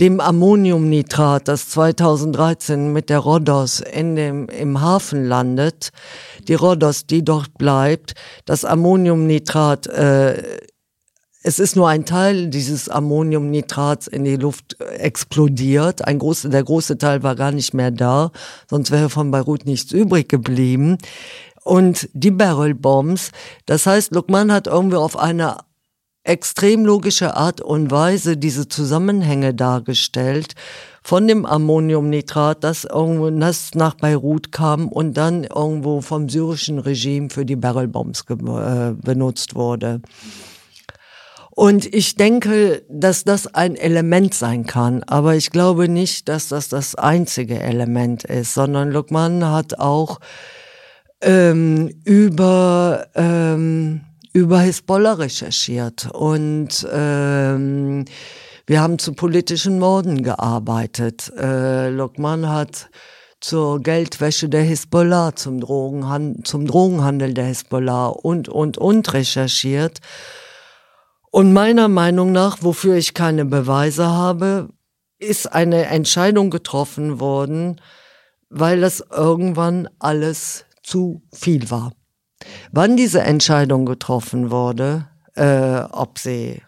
[SPEAKER 1] dem Ammoniumnitrat, das 2013 mit der Rhodos in dem, im Hafen landet, die Rhodos, die dort bleibt, das Ammoniumnitrat, äh, es ist nur ein Teil dieses Ammoniumnitrats in die Luft explodiert. Ein großer, der große Teil war gar nicht mehr da, sonst wäre von Beirut nichts übrig geblieben. Und die Barrel Bombs, das heißt, Lukman hat irgendwie auf eine extrem logische Art und Weise diese Zusammenhänge dargestellt von dem Ammoniumnitrat, das irgendwo das nach Beirut kam und dann irgendwo vom syrischen Regime für die Barrelbombs äh, benutzt wurde. Und ich denke, dass das ein Element sein kann, aber ich glaube nicht, dass das das einzige Element ist, sondern Lukman hat auch ähm, über ähm, über Hisbollah recherchiert und ähm, wir haben zu politischen Morden gearbeitet. Äh, Lokman hat zur Geldwäsche der Hisbollah, zum, Drogenhandel, zum Drogenhandel der Hisbollah und, und, und recherchiert. Und meiner Meinung nach, wofür ich keine Beweise habe, ist eine Entscheidung getroffen worden, weil das irgendwann alles zu viel war. Wann diese Entscheidung getroffen wurde, äh, ob sie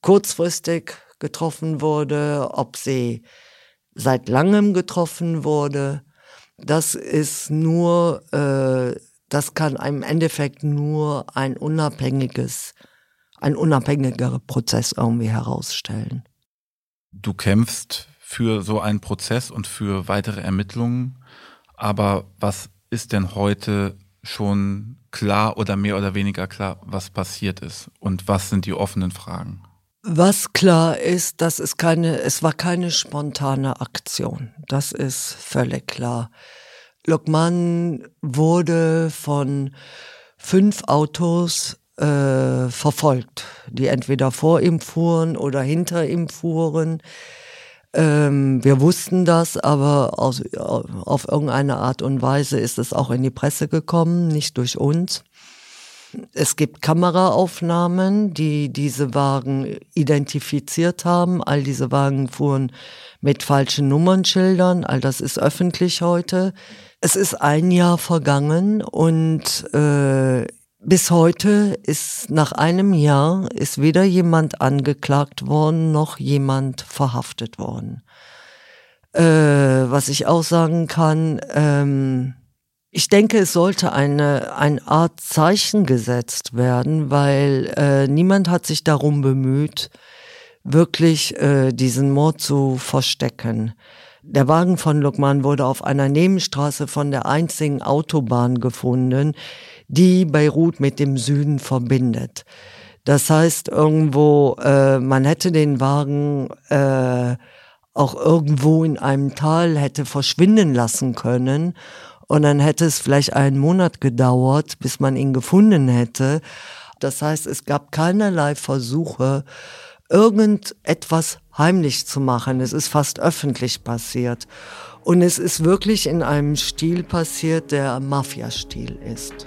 [SPEAKER 1] kurzfristig getroffen wurde, ob sie seit langem getroffen wurde, Das ist nur, äh, das kann im Endeffekt nur ein unabhängiges, ein unabhängigerer Prozess irgendwie herausstellen.
[SPEAKER 3] Du kämpfst für so einen Prozess und für weitere Ermittlungen, aber was ist denn heute schon klar oder mehr oder weniger klar, was passiert ist und was sind die offenen Fragen?
[SPEAKER 1] Was klar ist, dass es keine, es war keine spontane Aktion. Das ist völlig klar. Lokman wurde von fünf Autos äh, verfolgt, die entweder vor ihm fuhren oder hinter ihm fuhren. Ähm, wir wussten das, aber aus, auf irgendeine Art und Weise ist es auch in die Presse gekommen, nicht durch uns. Es gibt Kameraaufnahmen, die diese Wagen identifiziert haben. All diese Wagen fuhren mit falschen Nummernschildern. All das ist öffentlich heute. Es ist ein Jahr vergangen und äh, bis heute ist nach einem Jahr ist weder jemand angeklagt worden noch jemand verhaftet worden. Äh, was ich auch sagen kann, ähm, ich denke, es sollte eine, eine Art Zeichen gesetzt werden, weil äh, niemand hat sich darum bemüht, wirklich äh, diesen Mord zu verstecken. Der Wagen von Lukman wurde auf einer Nebenstraße von der einzigen Autobahn gefunden, die Beirut mit dem Süden verbindet. Das heißt irgendwo, äh, man hätte den Wagen äh, auch irgendwo in einem Tal hätte verschwinden lassen können und dann hätte es vielleicht einen Monat gedauert, bis man ihn gefunden hätte. Das heißt, es gab keinerlei Versuche, irgendetwas heimlich zu machen. Es ist fast öffentlich passiert. Und es ist wirklich in einem Stil passiert, der Mafia-Stil ist.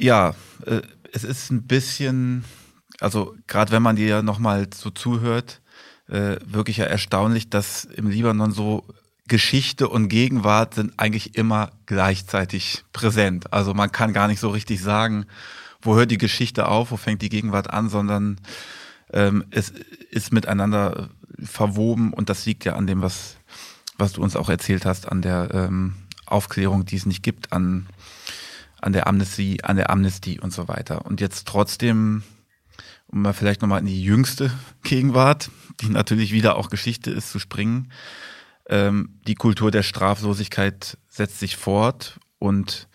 [SPEAKER 3] Ja, äh, es ist ein bisschen, also gerade wenn man dir nochmal so zuhört, äh, wirklich ja erstaunlich, dass im Libanon so Geschichte und Gegenwart sind eigentlich immer gleichzeitig präsent. Also man kann gar nicht so richtig sagen, wo hört die Geschichte auf, wo fängt die Gegenwart an, sondern ähm, es ist miteinander verwoben und das liegt ja an dem, was, was du uns auch erzählt hast, an der ähm, Aufklärung, die es nicht gibt, an an der Amnesty, an der Amnesty und so weiter. Und jetzt trotzdem, um mal vielleicht nochmal in die jüngste Gegenwart, die natürlich wieder auch Geschichte ist, zu springen. Ähm, die Kultur der Straflosigkeit setzt sich fort und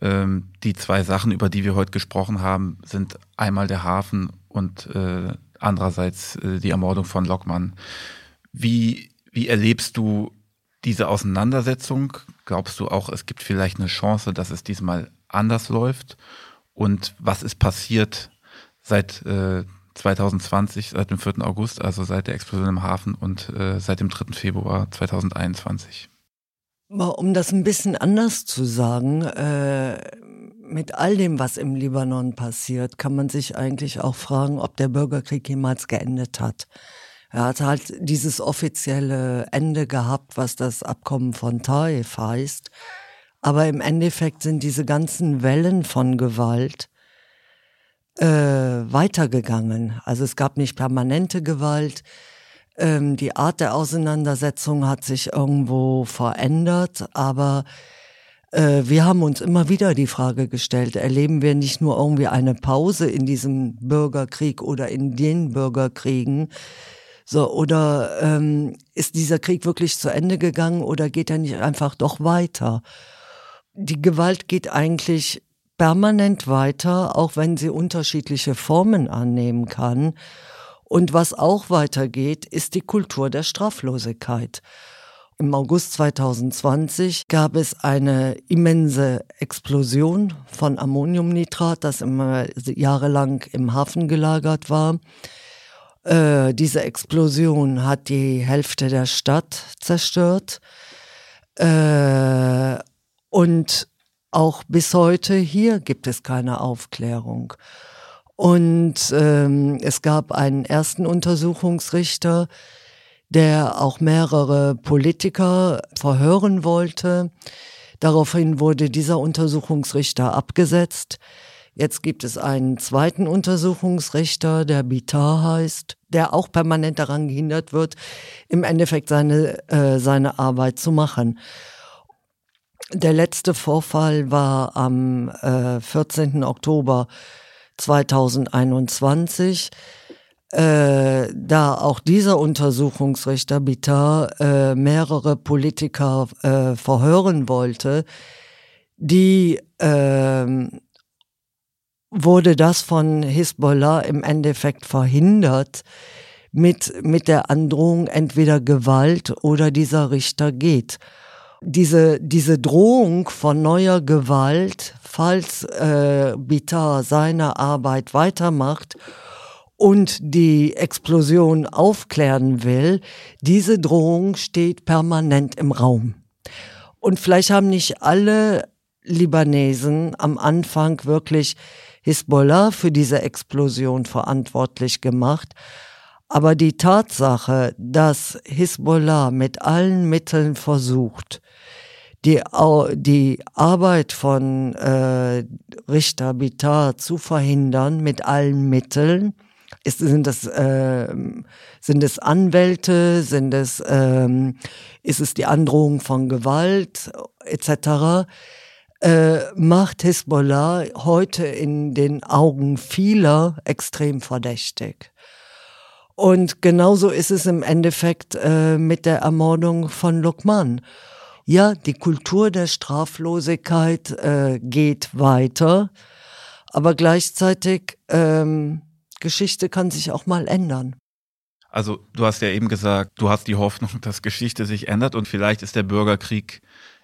[SPEAKER 3] ähm, die zwei Sachen, über die wir heute gesprochen haben, sind einmal der Hafen und äh, andererseits äh, die Ermordung von Lockmann. Wie, wie erlebst du diese Auseinandersetzung? Glaubst du auch, es gibt vielleicht eine Chance, dass es diesmal anders läuft und was ist passiert seit äh, 2020, seit dem 4. August, also seit der Explosion im Hafen und äh, seit dem 3. Februar 2021.
[SPEAKER 1] Um das ein bisschen anders zu sagen, äh, mit all dem, was im Libanon passiert, kann man sich eigentlich auch fragen, ob der Bürgerkrieg jemals geendet hat. Er hat halt dieses offizielle Ende gehabt, was das Abkommen von Taif heißt. Aber im Endeffekt sind diese ganzen Wellen von Gewalt äh, weitergegangen. Also es gab nicht permanente Gewalt. Ähm, die Art der Auseinandersetzung hat sich irgendwo verändert, aber äh, wir haben uns immer wieder die Frage gestellt, erleben wir nicht nur irgendwie eine Pause in diesem Bürgerkrieg oder in den Bürgerkriegen, so, oder ähm, ist dieser Krieg wirklich zu Ende gegangen oder geht er nicht einfach doch weiter? die Gewalt geht eigentlich permanent weiter, auch wenn sie unterschiedliche Formen annehmen kann. Und was auch weitergeht, ist die Kultur der Straflosigkeit. Im August 2020 gab es eine immense Explosion von Ammoniumnitrat, das immer jahrelang im Hafen gelagert war. Äh, diese Explosion hat die Hälfte der Stadt zerstört. Äh, und auch bis heute hier gibt es keine Aufklärung. Und ähm, es gab einen ersten Untersuchungsrichter, der auch mehrere Politiker verhören wollte. Daraufhin wurde dieser Untersuchungsrichter abgesetzt. Jetzt gibt es einen zweiten Untersuchungsrichter, der Bitar heißt, der auch permanent daran gehindert wird, im Endeffekt seine, äh, seine Arbeit zu machen. Der letzte Vorfall war am äh, 14. Oktober 2021 äh, da auch dieser Untersuchungsrichter Bitar äh, mehrere Politiker äh, verhören wollte, die äh, wurde das von Hisbollah im Endeffekt verhindert mit, mit der Androhung entweder Gewalt oder dieser Richter geht. Diese, diese Drohung von neuer Gewalt, falls äh, Bitar seine Arbeit weitermacht und die Explosion aufklären will, diese Drohung steht permanent im Raum. Und vielleicht haben nicht alle Libanesen am Anfang wirklich Hisbollah für diese Explosion verantwortlich gemacht. Aber die Tatsache, dass Hisbollah mit allen Mitteln versucht, die, die Arbeit von äh, Richter Bitar zu verhindern mit allen Mitteln, ist, sind das äh, sind es Anwälte, sind es ähm, ist es die Androhung von Gewalt etc. Äh, macht Hisbollah heute in den Augen vieler extrem verdächtig. Und genauso ist es im Endeffekt äh, mit der Ermordung von Lukman. Ja, die Kultur der Straflosigkeit äh, geht weiter, aber gleichzeitig ähm, Geschichte kann sich auch mal ändern.
[SPEAKER 3] Also du hast ja eben gesagt, du hast die Hoffnung, dass Geschichte sich ändert und vielleicht ist der Bürgerkrieg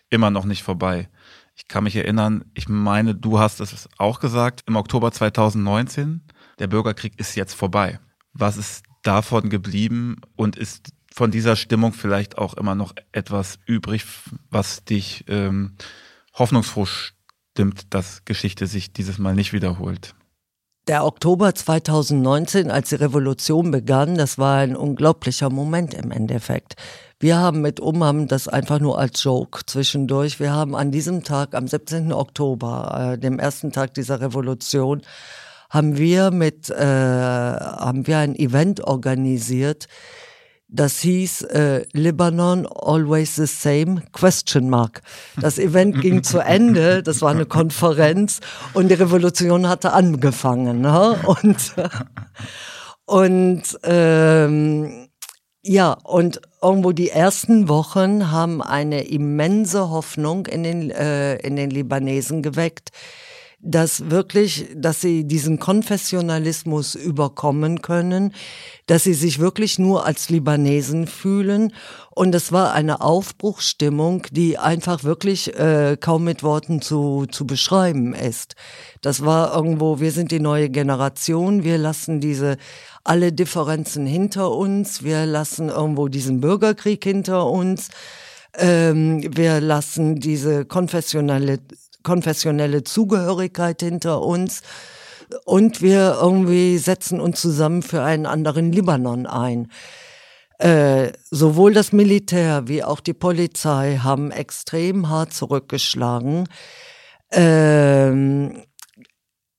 [SPEAKER 3] immer noch nicht vorbei. Ich kann mich erinnern, ich meine, du hast es auch gesagt, im Oktober 2019, der Bürgerkrieg ist jetzt vorbei. Was ist davon geblieben und ist von dieser Stimmung vielleicht auch immer noch etwas übrig, was dich ähm, hoffnungsfroh stimmt, dass Geschichte sich dieses Mal nicht wiederholt?
[SPEAKER 1] Der Oktober 2019, als die Revolution begann, das war ein unglaublicher Moment im Endeffekt. Wir haben mit Umam das einfach nur als Joke zwischendurch. Wir haben an diesem Tag, am 17. Oktober, äh, dem ersten Tag dieser Revolution, haben wir mit, äh, haben wir ein Event organisiert, das hieß äh, Lebanon Always the Same Question Mark. Das Event ging zu Ende, das war eine Konferenz und die Revolution hatte angefangen. Ne? Und, und ähm, ja, und irgendwo die ersten Wochen haben eine immense Hoffnung in den, äh, in den Libanesen geweckt, dass wirklich, dass sie diesen Konfessionalismus überkommen können, dass sie sich wirklich nur als Libanesen fühlen. Und es war eine Aufbruchsstimmung, die einfach wirklich äh, kaum mit Worten zu, zu beschreiben ist. Das war irgendwo, wir sind die neue Generation, wir lassen diese alle Differenzen hinter uns, wir lassen irgendwo diesen Bürgerkrieg hinter uns. Ähm, wir lassen diese konfessionelle konfessionelle Zugehörigkeit hinter uns und wir irgendwie setzen uns zusammen für einen anderen Libanon ein. Äh, sowohl das Militär wie auch die Polizei haben extrem hart zurückgeschlagen. Ähm,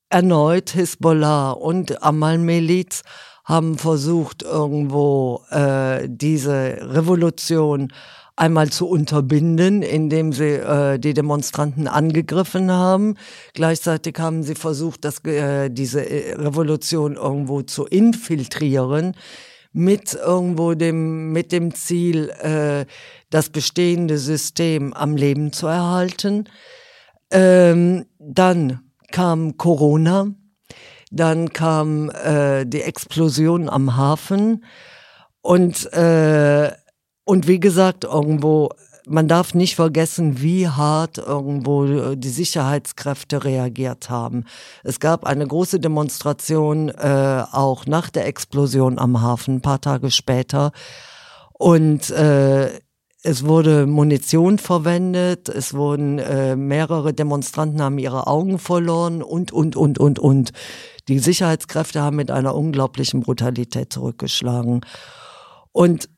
[SPEAKER 1] erneut Hisbollah und Amal-Miliz haben versucht, irgendwo äh, diese Revolution einmal zu unterbinden, indem sie äh, die Demonstranten angegriffen haben. Gleichzeitig haben sie versucht, dass, äh, diese äh, Revolution irgendwo zu infiltrieren mit irgendwo dem mit dem Ziel, äh, das bestehende System am Leben zu erhalten. Ähm, dann kam Corona, dann kam äh, die Explosion am Hafen und äh, und wie gesagt, irgendwo, man darf nicht vergessen, wie hart irgendwo die Sicherheitskräfte reagiert haben. Es gab eine große Demonstration äh, auch nach der Explosion am Hafen, ein paar Tage später. Und äh, es wurde Munition verwendet, es wurden äh, mehrere Demonstranten haben ihre Augen verloren und, und, und, und, und. Die Sicherheitskräfte haben mit einer unglaublichen Brutalität zurückgeschlagen. Und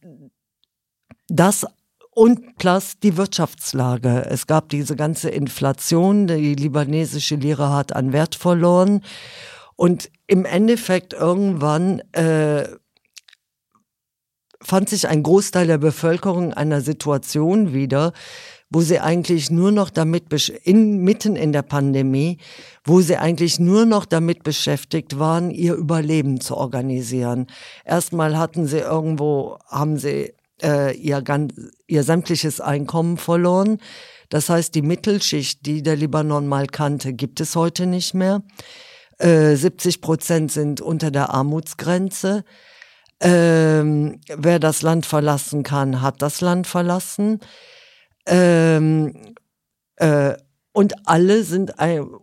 [SPEAKER 1] das und plus die Wirtschaftslage. Es gab diese ganze Inflation, die libanesische Lira hat an Wert verloren. Und im Endeffekt irgendwann äh, fand sich ein Großteil der Bevölkerung einer Situation wieder, wo sie eigentlich nur noch damit, in, mitten in der Pandemie, wo sie eigentlich nur noch damit beschäftigt waren, ihr Überleben zu organisieren. Erstmal hatten sie irgendwo, haben sie äh, ihr, ihr sämtliches Einkommen verloren. Das heißt, die Mittelschicht, die der Libanon mal kannte, gibt es heute nicht mehr. Äh, 70 Prozent sind unter der Armutsgrenze. Ähm, wer das Land verlassen kann, hat das Land verlassen. Ähm, äh, und alle sind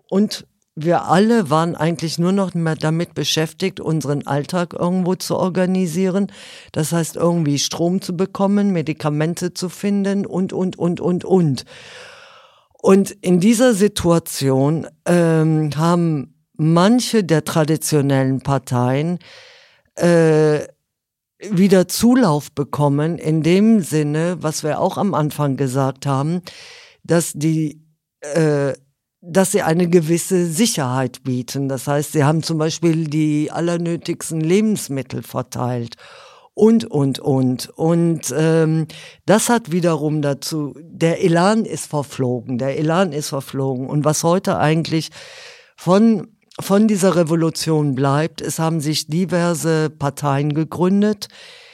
[SPEAKER 1] und wir alle waren eigentlich nur noch damit beschäftigt, unseren Alltag irgendwo zu organisieren. Das heißt, irgendwie Strom zu bekommen, Medikamente zu finden und, und, und, und, und. Und in dieser Situation ähm, haben manche der traditionellen Parteien äh, wieder Zulauf bekommen, in dem Sinne, was wir auch am Anfang gesagt haben, dass die äh, dass sie eine gewisse Sicherheit bieten. Das heißt, sie haben zum Beispiel die allernötigsten Lebensmittel verteilt und, und, und. Und ähm, das hat wiederum dazu, der Elan ist verflogen, der Elan ist verflogen. Und was heute eigentlich von, von dieser Revolution bleibt, es haben sich diverse Parteien gegründet,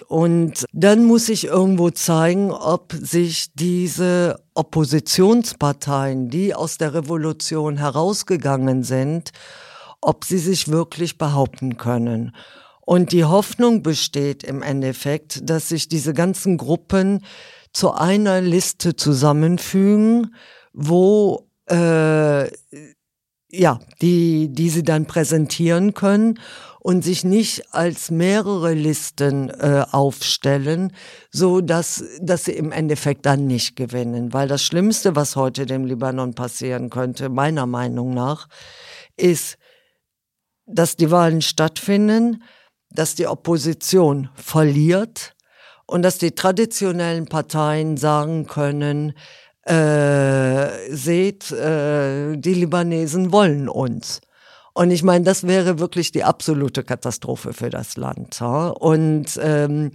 [SPEAKER 1] und dann muss ich irgendwo zeigen, ob sich diese Oppositionsparteien, die aus der Revolution herausgegangen sind, ob sie sich wirklich behaupten können. Und die Hoffnung besteht im Endeffekt, dass sich diese ganzen Gruppen zu einer Liste zusammenfügen, wo äh, ja, die, die sie dann präsentieren können und sich nicht als mehrere Listen äh, aufstellen, so dass, dass sie im Endeffekt dann nicht gewinnen. Weil das Schlimmste, was heute dem Libanon passieren könnte, meiner Meinung nach, ist, dass die Wahlen stattfinden, dass die Opposition verliert und dass die traditionellen Parteien sagen können, äh, seht, äh, die Libanesen wollen uns. Und ich meine, das wäre wirklich die absolute Katastrophe für das Land. Und, ähm,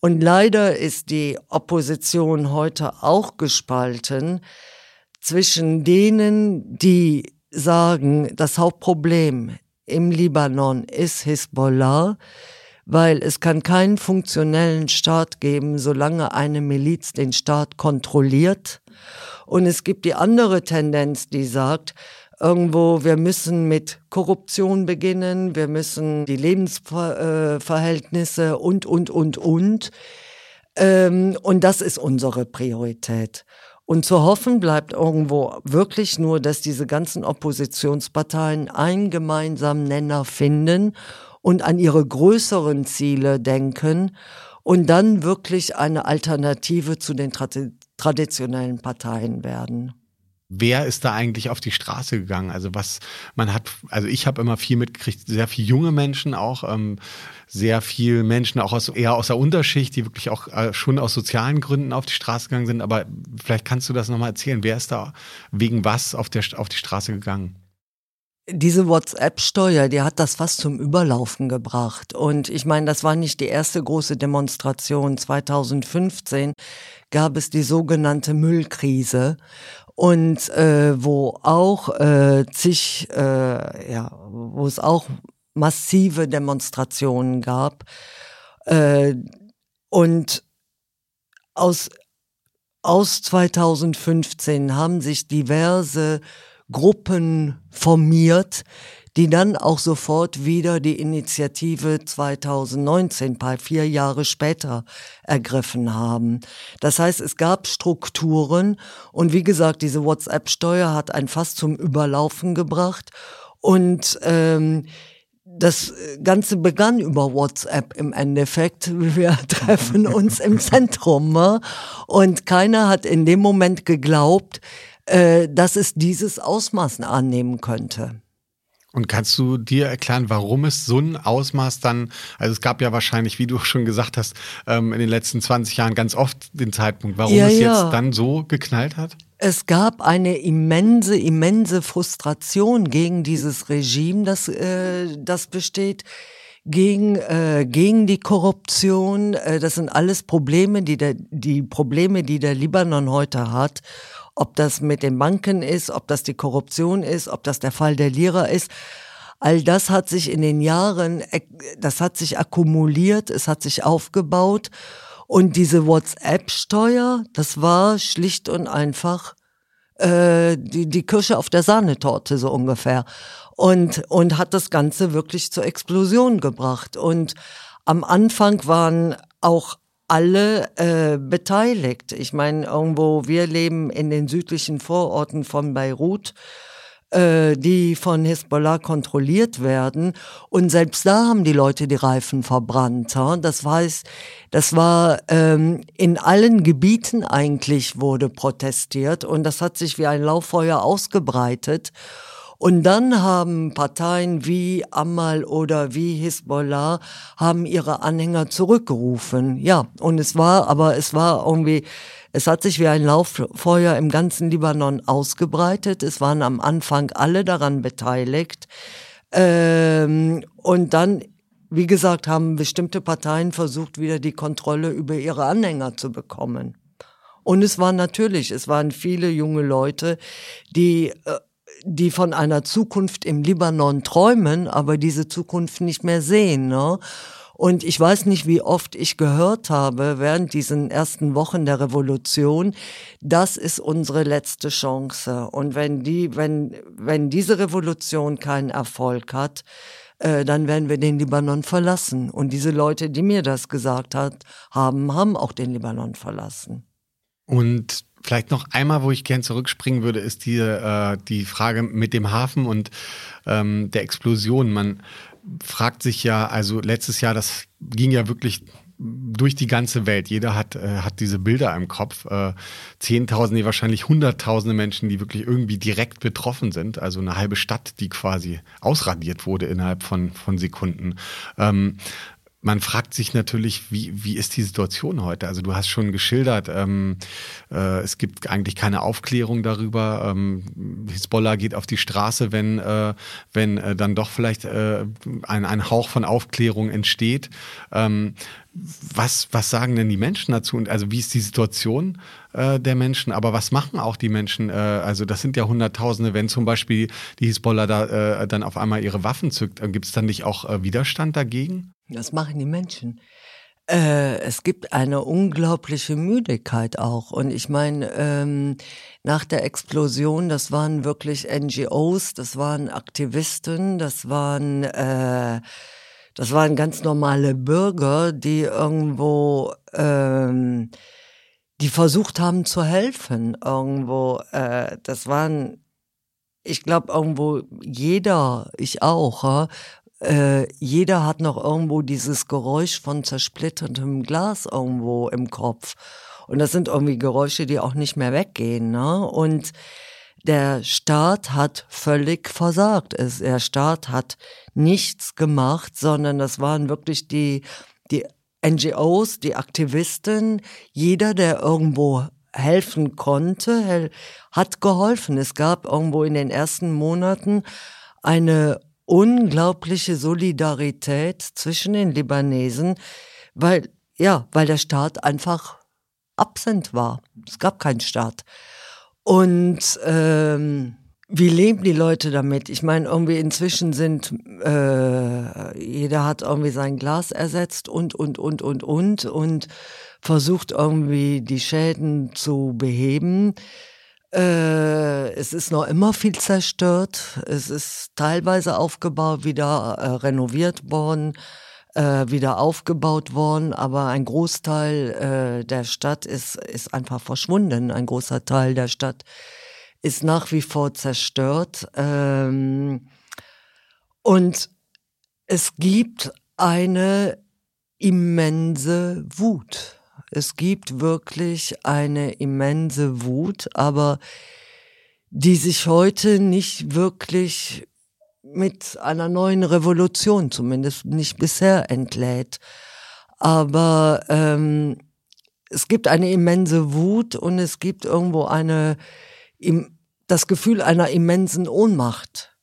[SPEAKER 1] und leider ist die Opposition heute auch gespalten zwischen denen, die sagen, das Hauptproblem im Libanon ist Hisbollah, weil es kann keinen funktionellen Staat geben, solange eine Miliz den Staat kontrolliert. Und es gibt die andere Tendenz, die sagt, irgendwo, wir müssen mit Korruption beginnen, wir müssen die Lebensverhältnisse und, und, und, und. Ähm, und das ist unsere Priorität. Und zu hoffen bleibt irgendwo wirklich nur, dass diese ganzen Oppositionsparteien einen gemeinsamen Nenner finden und an ihre größeren Ziele denken und dann wirklich eine Alternative zu den traditionellen Parteien werden
[SPEAKER 2] wer ist da eigentlich auf die Straße gegangen? Also was man hat, also ich habe immer viel mitgekriegt, sehr viele junge Menschen auch, ähm, sehr viel Menschen auch aus eher aus der Unterschicht, die wirklich auch äh, schon aus sozialen Gründen auf die Straße gegangen sind. Aber vielleicht kannst du das nochmal erzählen. Wer ist da wegen was auf, der, auf die Straße gegangen?
[SPEAKER 1] Diese WhatsApp-Steuer, die hat das fast zum Überlaufen gebracht. Und ich meine, das war nicht die erste große Demonstration. 2015 gab es die sogenannte Müllkrise und äh, wo auch äh, zig, äh, ja, wo es auch massive Demonstrationen gab. Äh, und aus, aus 2015 haben sich diverse Gruppen formiert, die dann auch sofort wieder die Initiative 2019, paar vier Jahre später, ergriffen haben. Das heißt, es gab Strukturen und wie gesagt, diese WhatsApp-Steuer hat ein Fass zum Überlaufen gebracht und ähm, das Ganze begann über WhatsApp im Endeffekt. Wir treffen uns im Zentrum ne? und keiner hat in dem Moment geglaubt, äh, dass es dieses Ausmaß annehmen könnte.
[SPEAKER 2] Und kannst du dir erklären, warum es so ein Ausmaß dann, also es gab ja wahrscheinlich, wie du schon gesagt hast, ähm, in den letzten 20 Jahren ganz oft den Zeitpunkt, warum ja, es ja. jetzt dann so geknallt hat?
[SPEAKER 1] Es gab eine immense, immense Frustration gegen dieses Regime, das, äh, das besteht gegen, äh, gegen die Korruption. Äh, das sind alles Probleme, die der, die Probleme, die der Libanon heute hat. Ob das mit den Banken ist, ob das die Korruption ist, ob das der Fall der Lira ist. All das hat sich in den Jahren, das hat sich akkumuliert, es hat sich aufgebaut. Und diese WhatsApp-Steuer, das war schlicht und einfach äh, die, die Kirsche auf der Sahnetorte so ungefähr. Und, und hat das Ganze wirklich zur Explosion gebracht. Und am Anfang waren auch alle äh, beteiligt. Ich meine, irgendwo, wir leben in den südlichen Vororten von Beirut, äh, die von Hisbollah kontrolliert werden. Und selbst da haben die Leute die Reifen verbrannt. Ja? Das heißt, das war ähm, in allen Gebieten eigentlich wurde protestiert und das hat sich wie ein Lauffeuer ausgebreitet. Und dann haben Parteien wie Amal oder wie Hisbollah haben ihre Anhänger zurückgerufen. Ja, und es war, aber es war irgendwie, es hat sich wie ein Lauffeuer im ganzen Libanon ausgebreitet. Es waren am Anfang alle daran beteiligt. Ähm, und dann, wie gesagt, haben bestimmte Parteien versucht, wieder die Kontrolle über ihre Anhänger zu bekommen. Und es war natürlich, es waren viele junge Leute, die äh, die von einer Zukunft im Libanon träumen, aber diese Zukunft nicht mehr sehen. Ne? Und ich weiß nicht, wie oft ich gehört habe während diesen ersten Wochen der Revolution, das ist unsere letzte Chance. Und wenn die, wenn, wenn diese Revolution keinen Erfolg hat, äh, dann werden wir den Libanon verlassen. Und diese Leute, die mir das gesagt hat, haben, haben auch den Libanon verlassen.
[SPEAKER 2] Und Vielleicht noch einmal, wo ich gern zurückspringen würde, ist die, äh, die Frage mit dem Hafen und ähm, der Explosion. Man fragt sich ja, also letztes Jahr, das ging ja wirklich durch die ganze Welt. Jeder hat, äh, hat diese Bilder im Kopf. Äh, Zehntausende, wahrscheinlich Hunderttausende Menschen, die wirklich irgendwie direkt betroffen sind. Also eine halbe Stadt, die quasi ausradiert wurde innerhalb von, von Sekunden. Ähm, man fragt sich natürlich, wie, wie ist die Situation heute? Also du hast schon geschildert, ähm, äh, es gibt eigentlich keine Aufklärung darüber. Ähm, Hisbollah geht auf die Straße, wenn, äh, wenn äh, dann doch vielleicht äh, ein, ein Hauch von Aufklärung entsteht. Ähm, was, was sagen denn die Menschen dazu? Und also wie ist die Situation äh, der Menschen? Aber was machen auch die Menschen? Äh, also das sind ja Hunderttausende, wenn zum Beispiel die Hisbollah da äh, dann auf einmal ihre Waffen zückt, äh, gibt es dann nicht auch äh, Widerstand dagegen?
[SPEAKER 1] Das machen die Menschen. Es gibt eine unglaubliche Müdigkeit auch. Und ich meine, ähm, nach der Explosion, das waren wirklich NGOs, das waren Aktivisten, das waren das waren ganz normale Bürger, die irgendwo, ähm, die versucht haben zu helfen. Irgendwo, äh, das waren, ich glaube irgendwo jeder, ich auch, äh, jeder hat noch irgendwo dieses Geräusch von zersplittertem Glas irgendwo im Kopf. Und das sind irgendwie Geräusche, die auch nicht mehr weggehen. Ne? Und der Staat hat völlig versagt. der Staat hat nichts gemacht, sondern das waren wirklich die, die NGOs, die Aktivisten, jeder, der irgendwo helfen konnte, hat geholfen. Es gab irgendwo in den ersten Monaten eine unglaubliche Solidarität zwischen den Libanesen, weil, ja, weil der Staat einfach absent war. Es gab keinen Staat. Und ähm, wie leben die Leute damit? Ich meine, irgendwie inzwischen sind, äh, jeder hat irgendwie sein Glas ersetzt und, und, und, und, und und versucht irgendwie die Schäden zu beheben. Äh, es ist noch immer viel zerstört. Es ist teilweise aufgebaut, wieder äh, renoviert worden äh, wieder aufgebaut worden, aber ein Großteil äh, der Stadt ist, ist einfach verschwunden. Ein großer Teil der Stadt ist nach wie vor zerstört. Ähm, und es gibt eine immense Wut. Es gibt wirklich eine immense Wut, aber die sich heute nicht wirklich mit einer neuen Revolution, zumindest nicht bisher, entlädt. Aber ähm, es gibt eine immense Wut und es gibt irgendwo eine, im, das Gefühl einer immensen Ohnmacht.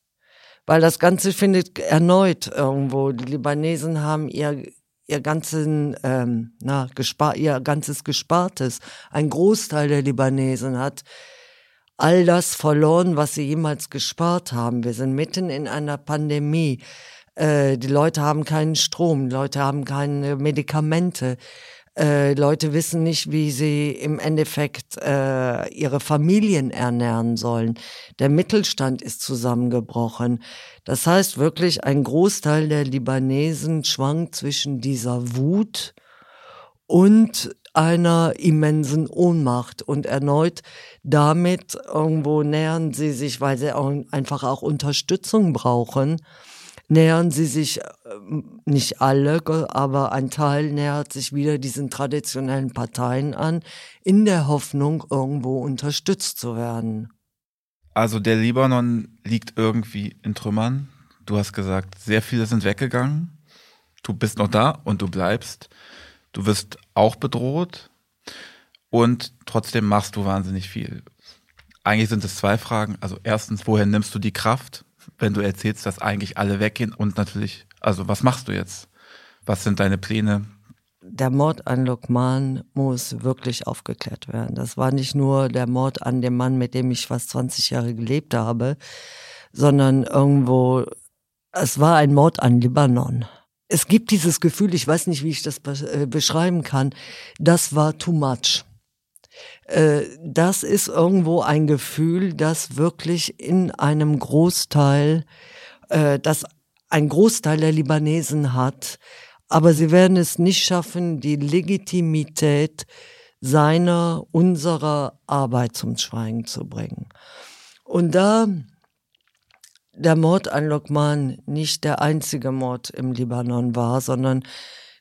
[SPEAKER 1] Weil das Ganze findet erneut irgendwo. Die Libanesen haben ihr, ihr ganzen, ähm, na, gespar, ihr ganzes Gespartes. Ein Großteil der Libanesen hat all das verloren, was sie jemals gespart haben. Wir sind mitten in einer Pandemie. Äh, die Leute haben keinen Strom, die Leute haben keine Medikamente. Äh, Leute wissen nicht, wie sie im Endeffekt äh, ihre Familien ernähren sollen. Der Mittelstand ist zusammengebrochen. Das heißt wirklich, ein Großteil der Libanesen schwankt zwischen dieser Wut und einer immensen Ohnmacht und erneut damit irgendwo nähern sie sich, weil sie auch einfach auch Unterstützung brauchen, nähern sie sich, ähm, nicht alle, aber ein Teil nähert sich wieder diesen traditionellen Parteien an, in der Hoffnung, irgendwo unterstützt zu werden.
[SPEAKER 3] Also der Libanon liegt irgendwie in Trümmern. Du hast gesagt, sehr viele sind weggegangen. Du bist noch da und du bleibst. Du wirst auch bedroht und trotzdem machst du wahnsinnig viel. Eigentlich sind es zwei Fragen. Also erstens, woher nimmst du die Kraft, wenn du erzählst, dass eigentlich alle weggehen? Und natürlich, also was machst du jetzt? Was sind deine Pläne?
[SPEAKER 1] Der Mord an Lokman muss wirklich aufgeklärt werden. Das war nicht nur der Mord an dem Mann, mit dem ich fast 20 Jahre gelebt habe, sondern irgendwo, es war ein Mord an Libanon es gibt dieses Gefühl, ich weiß nicht, wie ich das äh, beschreiben kann, das war too much. Äh, das ist irgendwo ein Gefühl, das wirklich in einem Großteil, äh, das ein Großteil der Libanesen hat, aber sie werden es nicht schaffen, die Legitimität seiner, unserer Arbeit zum Schweigen zu bringen. Und da der Mord an Lokman nicht der einzige Mord im Libanon war, sondern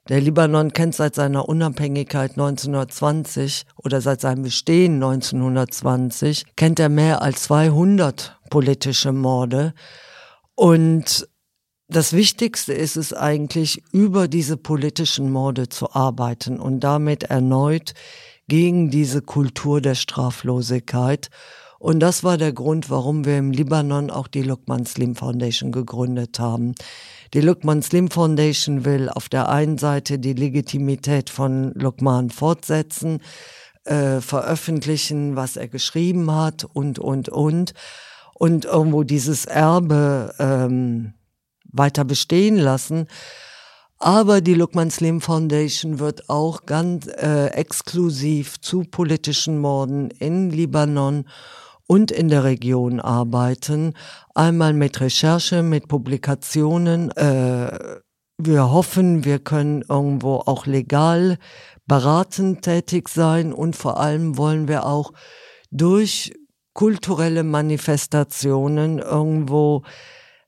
[SPEAKER 1] der Libanon kennt seit seiner Unabhängigkeit 1920 oder seit seinem Bestehen 1920, kennt er mehr als 200 politische Morde. Und das Wichtigste ist es eigentlich, über diese politischen Morde zu arbeiten und damit erneut gegen diese Kultur der Straflosigkeit und das war der Grund, warum wir im Libanon auch die Lukman Slim Foundation gegründet haben. Die Lukman Slim Foundation will auf der einen Seite die Legitimität von Lukman fortsetzen, äh, veröffentlichen, was er geschrieben hat und, und, und. Und irgendwo dieses Erbe ähm, weiter bestehen lassen. Aber die Lukman Slim Foundation wird auch ganz äh, exklusiv zu politischen Morden in Libanon und in der Region arbeiten. Einmal mit Recherche, mit Publikationen. Äh, wir hoffen, wir können irgendwo auch legal beratend tätig sein und vor allem wollen wir auch durch kulturelle Manifestationen irgendwo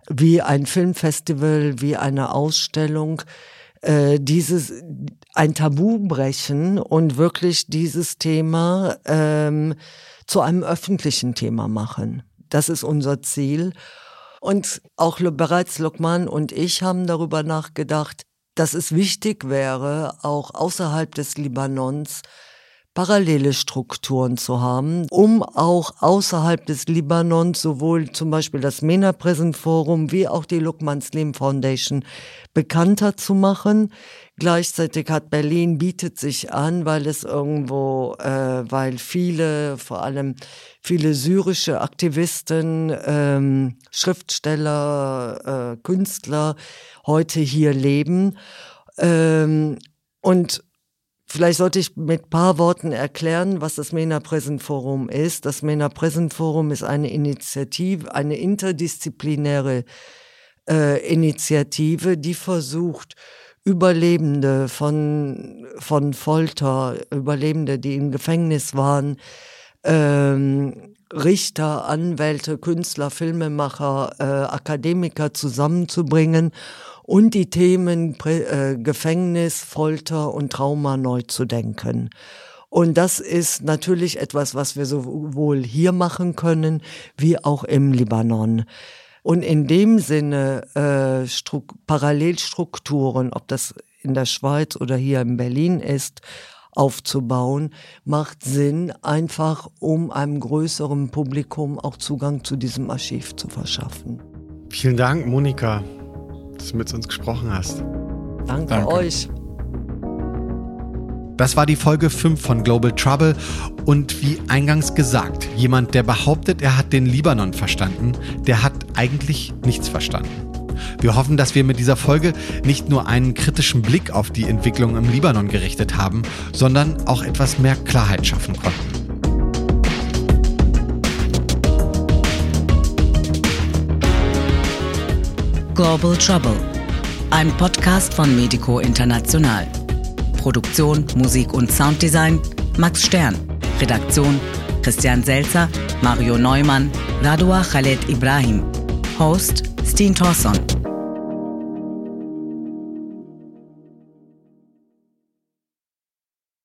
[SPEAKER 1] wie ein Filmfestival, wie eine Ausstellung, äh, dieses ein Tabu brechen und wirklich dieses Thema ähm, zu einem öffentlichen Thema machen. Das ist unser Ziel. Und auch bereits Lokman und ich haben darüber nachgedacht, dass es wichtig wäre, auch außerhalb des Libanons parallele Strukturen zu haben, um auch außerhalb des Libanons sowohl zum Beispiel das MENA Present Forum wie auch die Lukman Slim Foundation bekannter zu machen. Gleichzeitig hat Berlin bietet sich an, weil es irgendwo, äh, weil viele, vor allem viele syrische Aktivisten, ähm, Schriftsteller, äh, Künstler heute hier leben. Ähm, und Vielleicht sollte ich mit paar Worten erklären, was das MENA Present Forum ist. Das MENA Present Forum ist eine Initiative, eine interdisziplinäre äh, Initiative, die versucht, Überlebende von, von Folter, Überlebende, die im Gefängnis waren, ähm, Richter, Anwälte, Künstler, Filmemacher, äh, Akademiker zusammenzubringen und die Themen äh, Gefängnis, Folter und Trauma neu zu denken. Und das ist natürlich etwas, was wir sowohl hier machen können, wie auch im Libanon. Und in dem Sinne äh, Parallelstrukturen, ob das in der Schweiz oder hier in Berlin ist, aufzubauen, macht Sinn, einfach um einem größeren Publikum auch Zugang zu diesem Archiv zu verschaffen.
[SPEAKER 2] Vielen Dank, Monika, dass du mit uns gesprochen hast.
[SPEAKER 1] Danke, Danke. euch.
[SPEAKER 2] Das war die Folge 5 von Global Trouble und wie eingangs gesagt, jemand, der behauptet, er hat den Libanon verstanden, der hat eigentlich nichts verstanden. Wir hoffen, dass wir mit dieser Folge nicht nur einen kritischen Blick auf die Entwicklung im Libanon gerichtet haben, sondern auch etwas mehr Klarheit schaffen konnten.
[SPEAKER 4] Global Trouble, ein Podcast von Medico International. Produktion, Musik und Sounddesign Max Stern. Redaktion Christian Selzer, Mario Neumann, Radua Khaled Ibrahim. Host Steen Thorson.